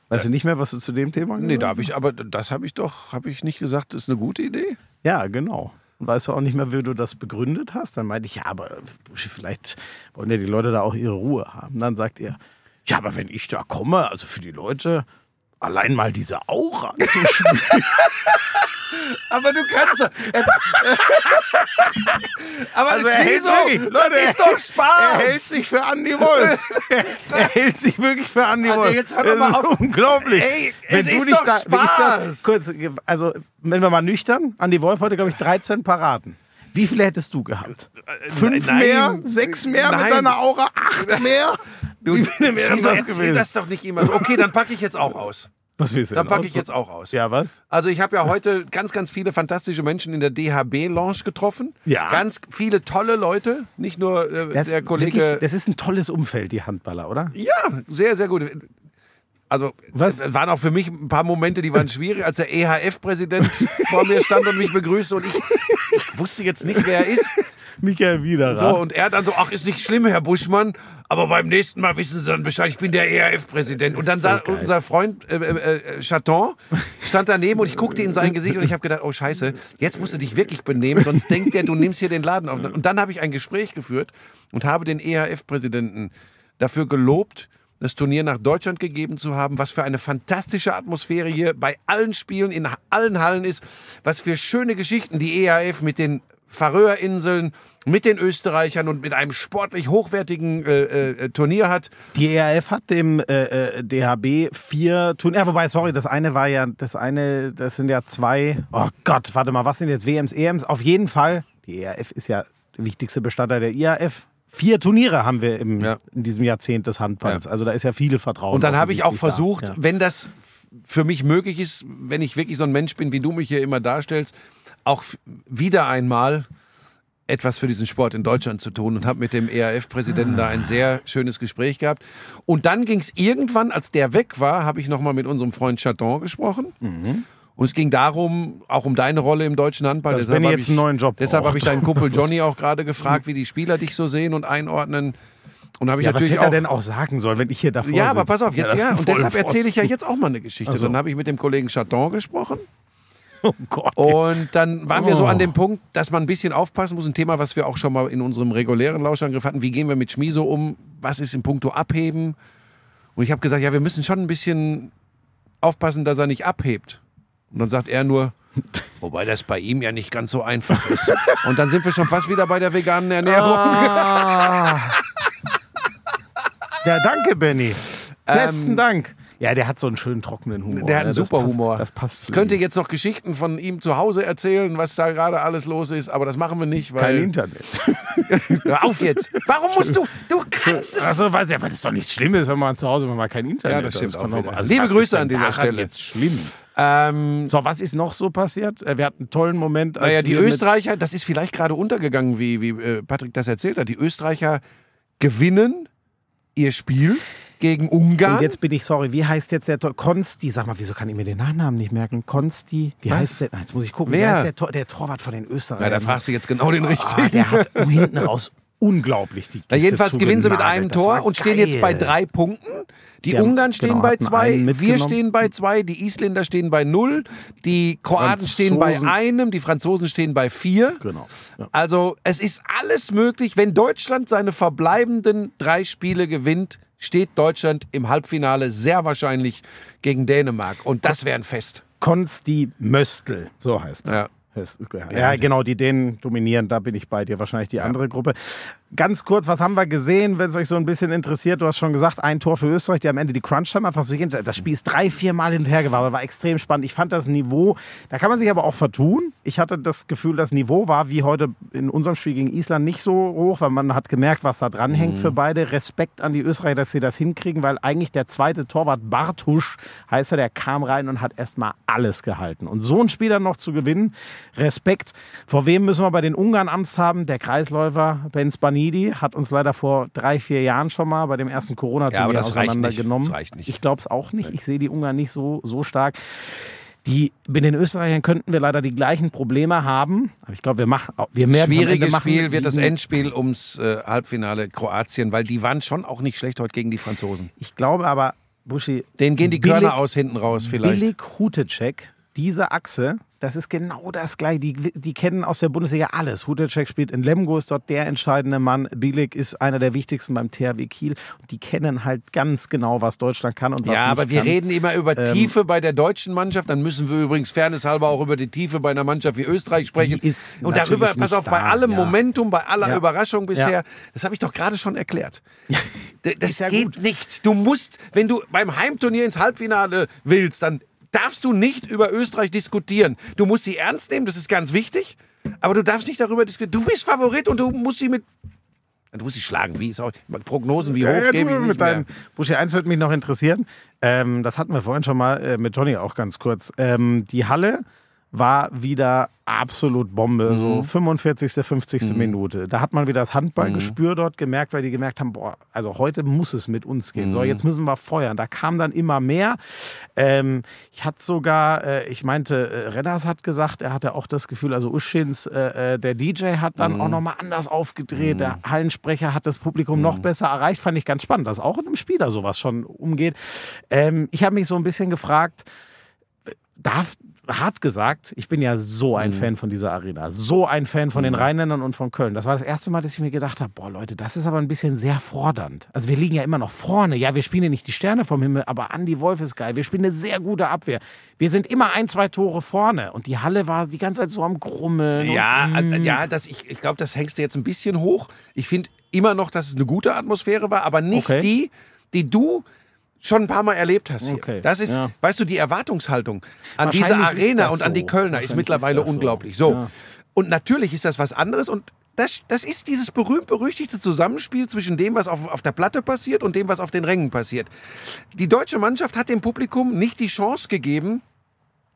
Weißt du nicht mehr, was du zu dem Thema
Nee, da habe ich, aber das habe ich doch, habe ich nicht gesagt, das ist eine gute Idee?
Ja, genau. Und weißt du auch nicht mehr, wie du das begründet hast? Dann meinte ich, ja, aber vielleicht wollen ja die Leute da auch ihre Ruhe haben. Dann sagt er, ja, aber wenn ich da komme, also für die Leute, allein mal diese Aura zu spüren.
Aber du kannst doch. aber
Also
das
er
ist
hält
so.
wirklich, Leute,
das ist doch Spaß.
Er hält sich für Andi Wolf. er hält sich wirklich für Andi
Also
Wolf.
jetzt hör doch
das
mal
ist
auf.
unglaublich.
Ey, es ist doch
wie ist das?
Spaß.
Kurz, also, wenn wir mal nüchtern, Andi Wolf heute, glaube ich, 13 Paraden. Wie viele hättest du gehabt? Fünf
Äh, nein.
mehr? Sechs mehr
Nein.
mit deiner Aura? Acht mehr? Wie viele
Wieso
das gewesen?
das doch nicht immer so. Okay, dann packe ich jetzt auch aus.
Was willst du
Dann packe ich jetzt auch aus.
Ja, was?
Also ich habe ja heute ganz, ganz viele fantastische Menschen in der DHB-Lounge getroffen.
Ja.
Ganz viele tolle Leute. Nicht nur äh,
Das,
der Kollege.
wirklich, das ist ein tolles Umfeld, die Handballer, oder?
Ja, sehr, sehr gut. Also,
Was?
es waren auch für mich ein paar Momente, die waren schwierig, als der EHF-Präsident vor mir stand und mich begrüßte und ich, ich wusste jetzt nicht, wer er ist.
Michael Wiederer.
So, und er dann so, ach, ist nicht schlimm, Herr Buschmann, aber beim nächsten Mal wissen Sie dann Bescheid, ich bin der ERF-Präsident. Und dann sah
geil.
unser Freund äh, äh, äh, Chaton, stand daneben und ich guckte in sein Gesicht und ich habe gedacht, oh scheiße, jetzt musst du dich wirklich benehmen, sonst denkt er, du nimmst hier den Laden auf. Und dann habe ich ein Gespräch geführt und habe den ERF-Präsidenten dafür gelobt, das Turnier nach Deutschland gegeben zu haben, was für eine fantastische Atmosphäre hier bei allen Spielen in allen Hallen ist, was für schöne Geschichten die EAF mit den Färöerinseln, mit den Österreichern und mit einem sportlich hochwertigen äh, äh, Turnier hat.
Die ERF hat dem äh, äh, DHB vier Turniere. Ja, wobei, sorry, das eine war ja, das eine, das sind ja zwei. Oh Gott, warte mal, was sind jetzt WMs, EMs? Auf jeden Fall, die ERF ist ja der wichtigste Bestandteil der IAF. Vier Turniere haben wir im,
Ja.
in diesem Jahrzehnt des Handballs.
Ja.
Also da ist ja viel Vertrauen.
Und dann habe ich auch versucht,
da.
Wenn das für mich möglich ist, wenn ich wirklich so ein Mensch bin, wie du mich hier immer darstellst, auch wieder einmal etwas für diesen Sport in Deutschland zu tun und habe mit dem ERF-Präsidenten da ein sehr schönes Gespräch gehabt. Und dann ging es irgendwann, als der weg war, habe ich nochmal mit unserem Freund Chaton gesprochen. Und es ging darum, auch um deine Rolle im deutschen Handball.
Dass
Deshalb
Benny
habe
jetzt
ich-
einen neuen Job
Deshalb habe ich deinen Kumpel Johnny auch gerade gefragt, wie die Spieler dich so sehen und einordnen. Und habe ich
Ja, was
natürlich
hätte er
auch
denn auch sagen sollen, wenn ich hier davor
ja, aber
sitze?
pass auf, jetzt
das
ja.
ist
Und deshalb erzähle ich ja jetzt auch mal eine Geschichte.
Ach so.
Dann habe ich mit dem Kollegen Chaton gesprochen.
Oh Gott.
Und dann waren wir so
Oh.
an dem Punkt, dass man ein bisschen aufpassen muss. Ein Thema, was wir auch schon mal in unserem regulären Lauschangriff hatten. Wie gehen wir mit Schmieso um? Was ist im Punkto Abheben? Und ich habe gesagt, ja, wir müssen schon ein bisschen aufpassen, dass er nicht abhebt. Und dann sagt er nur, wobei das bei ihm ja nicht ganz so einfach ist. Und dann sind wir schon fast wieder bei der veganen Ernährung.
Ah. Ja, danke, Benny. Besten Dank. Ja, der hat so einen schönen trockenen Humor.
Der hat einen
ne? Das
super
passt-
Humor.
Das passt
Könnte
ihm.
jetzt noch Geschichten von ihm zu Hause erzählen, was da gerade alles los ist, aber das machen wir nicht,
Kein
weil.
Internet.
Hör auf jetzt! Warum musst du? Du kannst es!
Achso, weil das doch nichts Schlimmes, wenn man zu Hause mal kein Internet
Ja, das
hat.
stimmt
kann
auch wieder.
mal-
Liebe Grüße
ist
an dieser Stelle.
jetzt schlimm.
Ähm,
So, was ist noch so passiert? Äh, Wir hatten einen tollen Moment. Als
naja, die Österreicher, das ist vielleicht gerade untergegangen, wie, wie äh, Patrick das erzählt hat. Die Österreicher gewinnen ihr Spiel gegen Ungarn.
Und jetzt bin ich sorry, wie heißt jetzt der Tor? Konsti, sag mal, wieso kann ich mir den Nachnamen nicht merken? Konsti, wie
Was?
heißt der? Na, Jetzt muss ich gucken, wie
Wer?
heißt der, Tor, der Torwart von den Österreichern?
ja, da fragst du jetzt genau den
ah,
richtigen.
der hat hinten raus unglaublich die
Na,
Kiste
jedenfalls gewinnen sie mit einem Tor und stehen jetzt bei drei Punkten. Die
haben-
Ungarn stehen
genau,
bei zwei, wir stehen bei zwei, die Isländer stehen bei null, die Kroaten stehen bei
Franzosen-
einem, die Franzosen stehen bei vier.
Genau. Ja.
Also es ist alles möglich. Wenn Deutschland seine verbleibenden drei Spiele gewinnt, steht Deutschland im Halbfinale sehr wahrscheinlich gegen Dänemark. Und das wäre ein Fest.
Konsti Möstl, so heißt er.
Ja.
Ja, genau, die Dänen dominieren, da bin ich bei dir, wahrscheinlich die andere Gruppe. Ganz kurz, was haben wir gesehen, wenn es euch so ein bisschen interessiert? Du hast schon gesagt, ein Tor für Österreich, die am Ende die Crunch-Time einfach so gehen. Das Spiel ist drei, vier Mal hin und her gewabert, war extrem spannend. Ich fand das Niveau, da kann man sich aber auch vertun. Ich hatte das Gefühl, das Niveau war wie heute in unserem Spiel gegen Island nicht so hoch, weil man hat gemerkt, was da dran hängt für beide. Respekt an die Österreicher, dass sie das hinkriegen, weil eigentlich der zweite Torwart Bartusch, heißt er, der kam rein und hat erstmal alles gehalten. Und so ein Spiel dann noch zu gewinnen, Respekt. Vor wem müssen wir bei den Ungarn Angst haben? Der Kreisläufer Ben Spanidi hat uns leider vor drei, vier Jahren schon mal bei dem ersten
Ja,
Corona-Turnier
nicht.
auseinandergenommen. Ich glaube es auch nicht. Ich sehe die Ungarn nicht so, so stark. Die, mit den Österreichern könnten wir leider die gleichen Probleme haben. Aber ich glaube, wir machen, wir werden
Schwieriges
machen,
Spiel wird das Endspiel ums äh, Halbfinale Kroatien, weil die waren schon auch nicht schlecht heute gegen die Franzosen.
Ich glaube aber, Buschi,
Denen gehen die
Billig-
Körner aus hinten raus vielleicht.
Billig Hutecek, diese Achse, das ist genau das gleiche. Die, die kennen aus der Bundesliga alles. Hutecek spielt in Lemgo, ist dort der entscheidende Mann. Bilik ist einer der wichtigsten beim THW Kiel. Und die kennen halt ganz genau, was Deutschland kann und was
Ja,
nicht
aber wir
kann.
reden immer über
Ähm,
Tiefe bei der deutschen Mannschaft. Dann müssen wir übrigens fairnesshalber auch über die Tiefe bei einer Mannschaft wie Österreich sprechen. Und darüber, pass auf, bei allem
ja.
Momentum, bei aller
Ja.
Überraschung bisher,
Ja.
das habe ich doch gerade schon erklärt. Das
ja
geht nicht. Du musst, wenn du beim Heimturnier ins Halbfinale willst, dann darfst du nicht über Österreich diskutieren. Du musst sie ernst nehmen, das ist ganz wichtig. Aber du darfst nicht darüber diskutieren. Du bist Favorit und du musst sie mit. Du musst sie schlagen. Wie ist auch Prognosen, wie hoch
Ja, ja,
gebe ich nicht
deinem Buschi, eins würde mich noch interessieren. Ähm, das hatten wir vorhin schon mal äh, mit Johnny auch ganz kurz. Ähm, die Halle war wieder absolut Bombe,
Mhm.
so 45., 50. Minute. Da hat man wieder das
Mhm.
Handballgespür dort gemerkt, weil die gemerkt haben, boah, also heute muss es mit uns gehen.
Mhm.
So, jetzt müssen wir feuern. Da kam dann immer mehr. Ähm, ich hatte sogar, äh, ich meinte, äh, Renners hat gesagt, er hatte auch das Gefühl, also Uschins, äh, äh, der DJ hat dann
Mhm.
auch nochmal anders aufgedreht. Der Hallensprecher hat das Publikum noch besser erreicht. Fand ich ganz spannend, dass auch in einem Spieler sowas schon umgeht. Ähm, ich habe mich so ein bisschen gefragt, darf, hart gesagt, ich bin ja so ein Fan von dieser Arena, so ein Fan von den Rheinländern und von Köln. Das war das erste Mal, dass ich mir gedacht habe, boah Leute, das ist aber ein bisschen sehr fordernd. Also wir liegen ja immer noch vorne. Ja, wir spielen ja nicht die Sterne vom Himmel, aber Andy Wolf ist geil. Wir spielen eine sehr gute Abwehr. Wir sind immer ein, zwei Tore vorne und die Halle war die ganze Zeit so am Grummeln.
Ja,
und,
äh, ja das, ich, ich glaube, das hängst du jetzt ein bisschen hoch. Ich finde immer noch, dass es eine gute Atmosphäre war, aber nicht
Okay.
die, die du schon ein paar Mal erlebt hast hier.
Okay,
Das ist,
ja.
weißt du, die Erwartungshaltung an diese Arena und an die
so.
Kölner ist mittlerweile
ist so.
unglaublich. So.
Ja.
Und natürlich ist das was anderes und das, das ist dieses berühmt-berüchtigte Zusammenspiel zwischen dem, was auf, auf der Platte passiert und dem, was auf den Rängen passiert. Die deutsche Mannschaft hat dem Publikum nicht die Chance gegeben,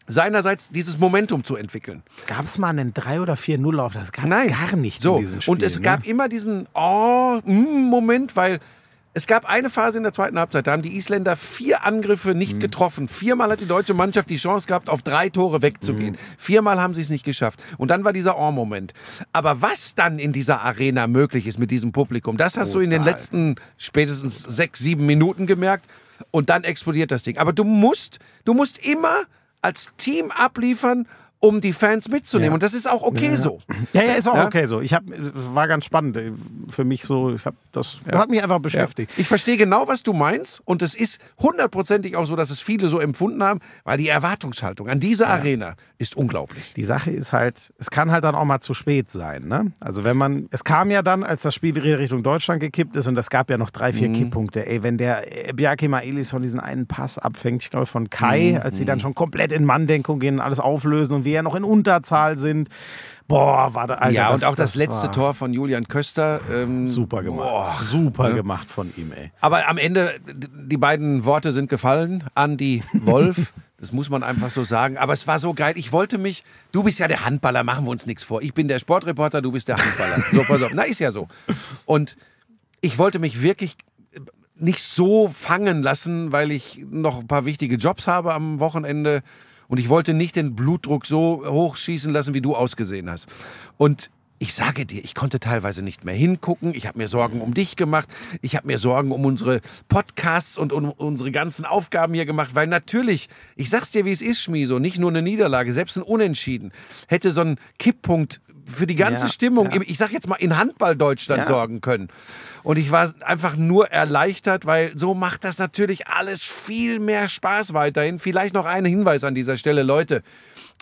seinerseits dieses Momentum zu entwickeln.
Gab es mal einen 3 oder 4-0 auf? Das gab es
Nein.
gar nicht
so.
in diesem Spiel.
Und es
ne?
gab immer diesen oh, mm, Moment, weil es gab eine Phase in der zweiten Halbzeit, da haben die Isländer vier Angriffe nicht
Mhm.
getroffen. Viermal hat die deutsche Mannschaft die Chance gehabt, auf drei Tore wegzugehen.
Mhm.
Viermal haben sie es nicht geschafft. Und dann war dieser Oh-Moment. Aber was dann in dieser Arena möglich ist mit diesem Publikum, das hast du in den
Total.
letzten spätestens sechs, sieben Minuten gemerkt. Und dann explodiert das Ding. Aber du musst, du musst immer als Team abliefern, um die Fans mitzunehmen.
Ja.
Und das ist auch okay so.
Ja, ja, ist auch
Ja?
okay so. Ich hab, war ganz spannend äh, für mich so. Ich hab das, das hat mich einfach beschäftigt.
Ich verstehe genau, was du meinst. Und es ist hundertprozentig auch so, dass es viele so empfunden haben, weil die Erwartungshaltung an diese Arena ist unglaublich.
Die Sache ist halt, es kann halt dann auch mal zu spät sein. Ne? Also wenn man, es kam ja dann, als das Spiel wieder Richtung Deutschland gekippt ist und es gab ja noch drei,
Mhm.
vier Kipppunkte. Ey, wenn der äh, Bjarki Maelis von diesen einen Pass abfängt, ich glaube von Kai,
Mhm.
als sie dann schon komplett in Manndeckung gehen, alles auflösen und wir ja noch in Unterzahl sind. Boah, war da, Alter,
ja,
das,
und auch das, letzte
war
Tor von Julian Köster. Ähm,
Super gemacht.
boah.
Super gemacht von ihm, ey.
Aber am Ende, die beiden Worte sind gefallen. Andi Wolf. Das muss man einfach so sagen. Aber es war so geil. Ich wollte mich. Du bist ja der Handballer, machen wir uns nichts vor. Ich bin der Sportreporter, du bist der Handballer. So, pass auf. Na, ist ja so. Und ich wollte mich wirklich nicht so fangen lassen, weil ich noch ein paar wichtige Jobs habe am Wochenende. Und ich wollte nicht den Blutdruck so hochschießen lassen, wie du ausgesehen hast. Und ich sage dir, ich konnte teilweise nicht mehr hingucken. Ich habe mir Sorgen um dich gemacht. Ich habe mir Sorgen um unsere Podcasts und um unsere ganzen Aufgaben hier gemacht. Weil natürlich, ich sag's dir, wie es ist, Schmieso, nicht nur eine Niederlage, selbst ein Unentschieden hätte so ein Kipppunkt für die ganze
Ja,
Stimmung,
ja.
ich sag jetzt mal in Handball Deutschland
Ja.
sorgen können. Und ich war einfach nur erleichtert, weil so macht das natürlich alles viel mehr Spaß weiterhin. Vielleicht noch ein Hinweis an dieser Stelle, Leute.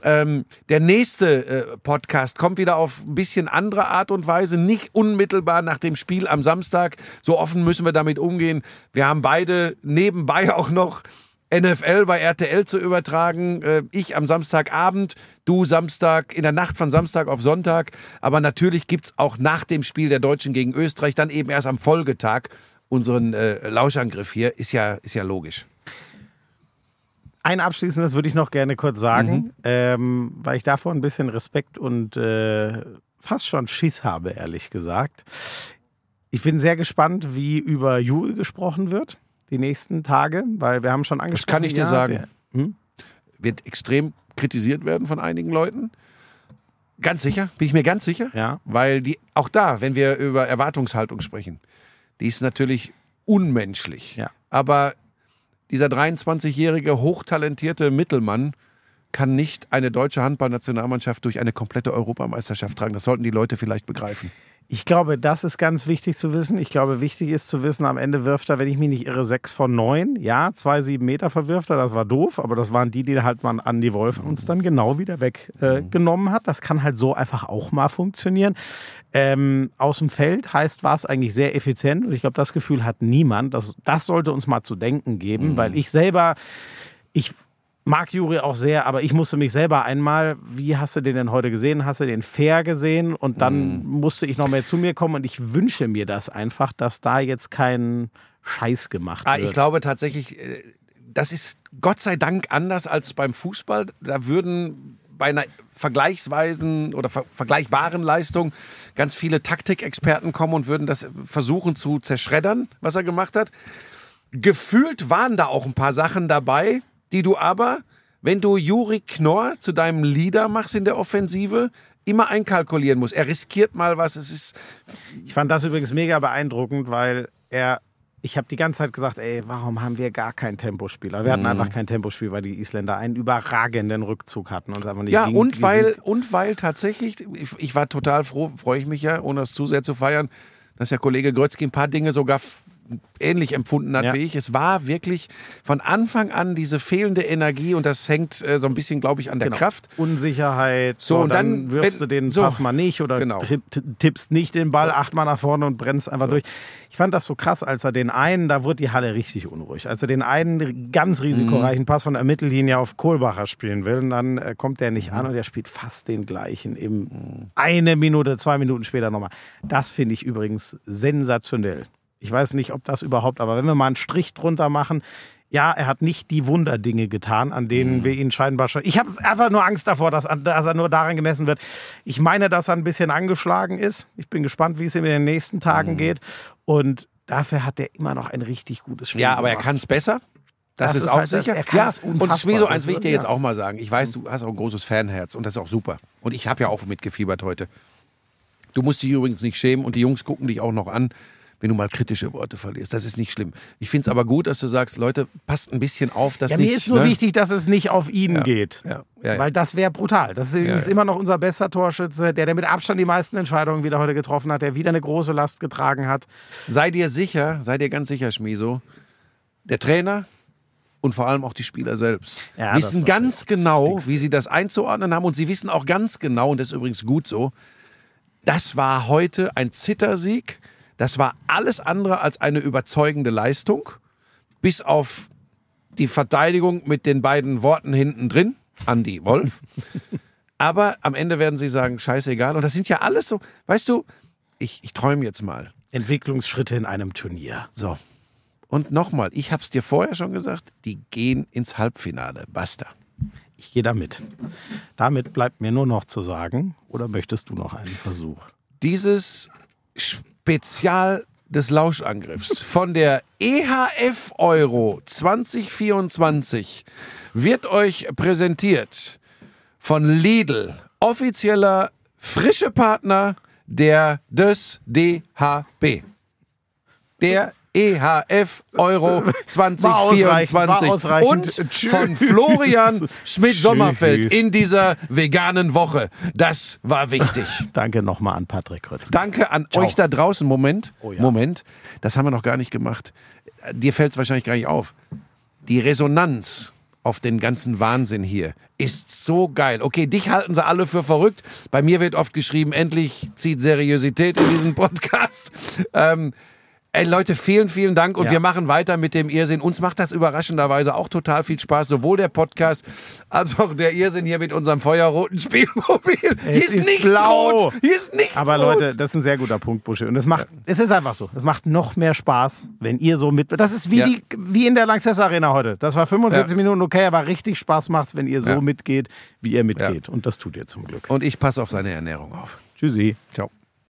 Ähm, der nächste äh, Podcast kommt wieder auf ein bisschen andere Art und Weise, nicht unmittelbar nach dem Spiel am Samstag. So offen müssen wir damit umgehen. Wir haben beide nebenbei auch noch NFL bei RTL zu übertragen. Äh, ich am Samstagabend, du Samstag, in der Nacht von Samstag auf Sonntag. Aber natürlich gibt's auch nach dem Spiel der Deutschen gegen Österreich, dann eben erst am Folgetag, unseren äh, Lauschangriff hier. Ist ja, ist ja logisch.
Ein abschließendes würde ich noch gerne kurz sagen, ähm, weil ich davor ein bisschen Respekt und äh, fast schon Schiss habe, ehrlich gesagt. Ich bin sehr gespannt, wie über Juri gesprochen wird die nächsten Tage, weil wir haben schon angesprochen.
kann ich dir
ja,
sagen.
Der, hm?
Wird extrem kritisiert werden von einigen Leuten. Ganz sicher, bin ich mir ganz sicher.
Ja.
Weil die, auch da, wenn wir über Erwartungshaltung sprechen, die ist natürlich unmenschlich.
Ja.
Aber dieser 23-jährige, hochtalentierte Mittelmann kann nicht eine deutsche Handballnationalmannschaft durch eine komplette Europameisterschaft tragen. Das sollten die Leute vielleicht begreifen.
Ich glaube, das ist ganz wichtig zu wissen. Ich glaube, wichtig ist zu wissen, am Ende wirft er, wenn ich mich nicht irre, sechs von neun. Ja, zwei, sieben Meter verwirft er, das war doof, aber das waren die, die halt man Andy Wolf uns dann genau wieder weggenommen äh, hat. Das kann halt so einfach auch mal funktionieren. Ähm, aus dem Feld heißt, war es eigentlich sehr effizient und ich glaube, das Gefühl hat niemand. Das, das sollte uns mal zu denken geben, mhm. weil ich selber, ich mag Juri auch sehr, aber ich musste mich selber einmal, wie hast du den denn heute gesehen? Hast du den fair gesehen? Und dann mm. musste ich noch mehr zu mir kommen und ich wünsche mir das einfach, dass da jetzt kein Scheiß gemacht ah,
wird. Ich glaube tatsächlich, äh, das ist Gott sei Dank anders als beim Fußball. Da würden bei einer vergleichsweisen oder ver vergleichbaren Leistung ganz viele Taktikexperten kommen und würden das versuchen zu zerschreddern, was er gemacht hat. Gefühlt waren da auch ein paar Sachen dabei, die du aber, wenn du Juri Knorr zu deinem Leader machst in der Offensive, immer einkalkulieren musst. Er riskiert mal was. Es ist
ich fand das übrigens mega beeindruckend, weil er ich habe die ganze Zeit gesagt, ey, warum haben wir gar keinen Tempospieler? Wir hatten mhm. einfach kein Tempospiel, weil die Isländer einen überragenden Rückzug hatten. Und einfach
nicht ja, und weil, und weil tatsächlich, ich, ich war total froh, freue ich mich ja, ohne das zu sehr zu feiern, dass der Kollege Grötzky ein paar Dinge sogar ähnlich empfunden hat ja. wie ich. Es war wirklich von Anfang an diese fehlende Energie und das hängt äh, so ein bisschen, glaube ich, an der genau. Kraft.
Unsicherheit. So, so und dann, dann wirfst wenn, du den so, Pass mal nicht oder genau. tippst nicht den Ball so. achtmal nach vorne und brennst einfach so. durch. Ich fand das so krass, als er den einen, da wurde die Halle richtig unruhig. Als er den einen ganz risikoreichen mhm. Pass von der Mittellinie auf Kohlbacher spielen will und dann äh, kommt der nicht mhm. an und er spielt fast den gleichen. Eben mhm. eine Minute, zwei Minuten später nochmal. Das finde ich übrigens sensationell. Ich weiß nicht, ob das überhaupt, aber wenn wir mal einen Strich drunter machen, ja, er hat nicht die Wunderdinge getan, an denen mhm. wir ihn scheinbar schon. Ich habe einfach nur Angst davor, dass, dass, er nur daran gemessen wird. Ich meine, dass er ein bisschen angeschlagen ist. Ich bin gespannt, wie es ihm in den nächsten Tagen mhm. geht. Und dafür hat er immer noch ein richtig gutes Spiel.
Ja, aber gemacht. er kann es besser. Das, das, ist, auch halt sicher. Das, ja, und Schmeso, eins will ich dir jetzt auch mal sagen. Ich weiß, du hast auch ein großes Fanherz und das ist auch super. Und ich habe ja auch mitgefiebert heute. Du musst dich übrigens nicht schämen und die Jungs gucken dich auch noch an wenn du mal kritische Worte verlierst. Das ist nicht schlimm. Ich finde es aber gut, dass du sagst, Leute, passt ein bisschen auf, dass
ja,
nicht...
Mir ist nur ne? wichtig, dass es nicht auf ihn ja, geht. Ja, Weil das wäre brutal. Das ist immer noch unser bester Torschütze, der, der mit Abstand die meisten Entscheidungen wieder heute getroffen hat, der wieder eine große Last getragen hat.
Sei dir sicher, sei dir ganz sicher, Schmiso, der Trainer, und vor allem auch die Spieler selbst ja, wissen ganz genau, wie sie das einzuordnen haben und sie wissen auch ganz genau, und das ist übrigens gut so, das war heute ein Zittersieg. Das war alles andere als eine überzeugende Leistung, bis auf die Verteidigung mit den beiden Worten hinten drin, Andy Wolf. Aber am Ende werden sie sagen, scheißegal. Und das sind ja alles so, weißt du, ich, ich träume jetzt mal.
Entwicklungsschritte in einem Turnier.
So. Und nochmal, ich habe es dir vorher schon gesagt, die gehen ins Halbfinale. Basta.
Ich gehe damit. Damit bleibt mir nur noch zu sagen, oder möchtest du noch einen Versuch?
Dieses Spezial des Lauschangriffs von der EHF Euro 2024 wird euch präsentiert von Lidl, offizieller frische Partner der des DHB. Der EHF Euro 2024 und von Florian Schmidt-Sommerfeld in dieser veganen Woche. Das war wichtig.
Danke nochmal an Patrick Rütz.
Danke an Ciao. euch da draußen. Moment, oh ja. Moment, das haben wir noch gar nicht gemacht. Dir fällt es wahrscheinlich gar nicht auf. Die Resonanz auf den ganzen Wahnsinn hier ist so geil. Okay, dich halten sie alle für verrückt. Bei mir wird oft geschrieben, endlich zieht Seriosität in diesen Podcast. Ähm, Ey Leute, vielen, vielen Dank und ja. wir machen weiter mit dem Irrsinn. Uns macht das überraschenderweise auch total viel Spaß, sowohl der Podcast als auch der Irrsinn hier mit unserem feuerroten Spielmobil.
Es hier ist, ist nichts blau. rot. Hier ist nichts Aber rot. Leute, das ist ein sehr guter Punkt, Busche. Und es macht, ja. es ist einfach so. Es macht noch mehr Spaß, wenn ihr so mit. Das ist wie, ja. die, wie in der Lanxess Arena heute. Das war 45 Minuten okay, aber richtig Spaß macht wenn ihr so mitgeht, wie ihr mitgeht. Und das tut ihr zum Glück.
Und ich passe auf seine Ernährung auf.
Tschüssi.
Ciao.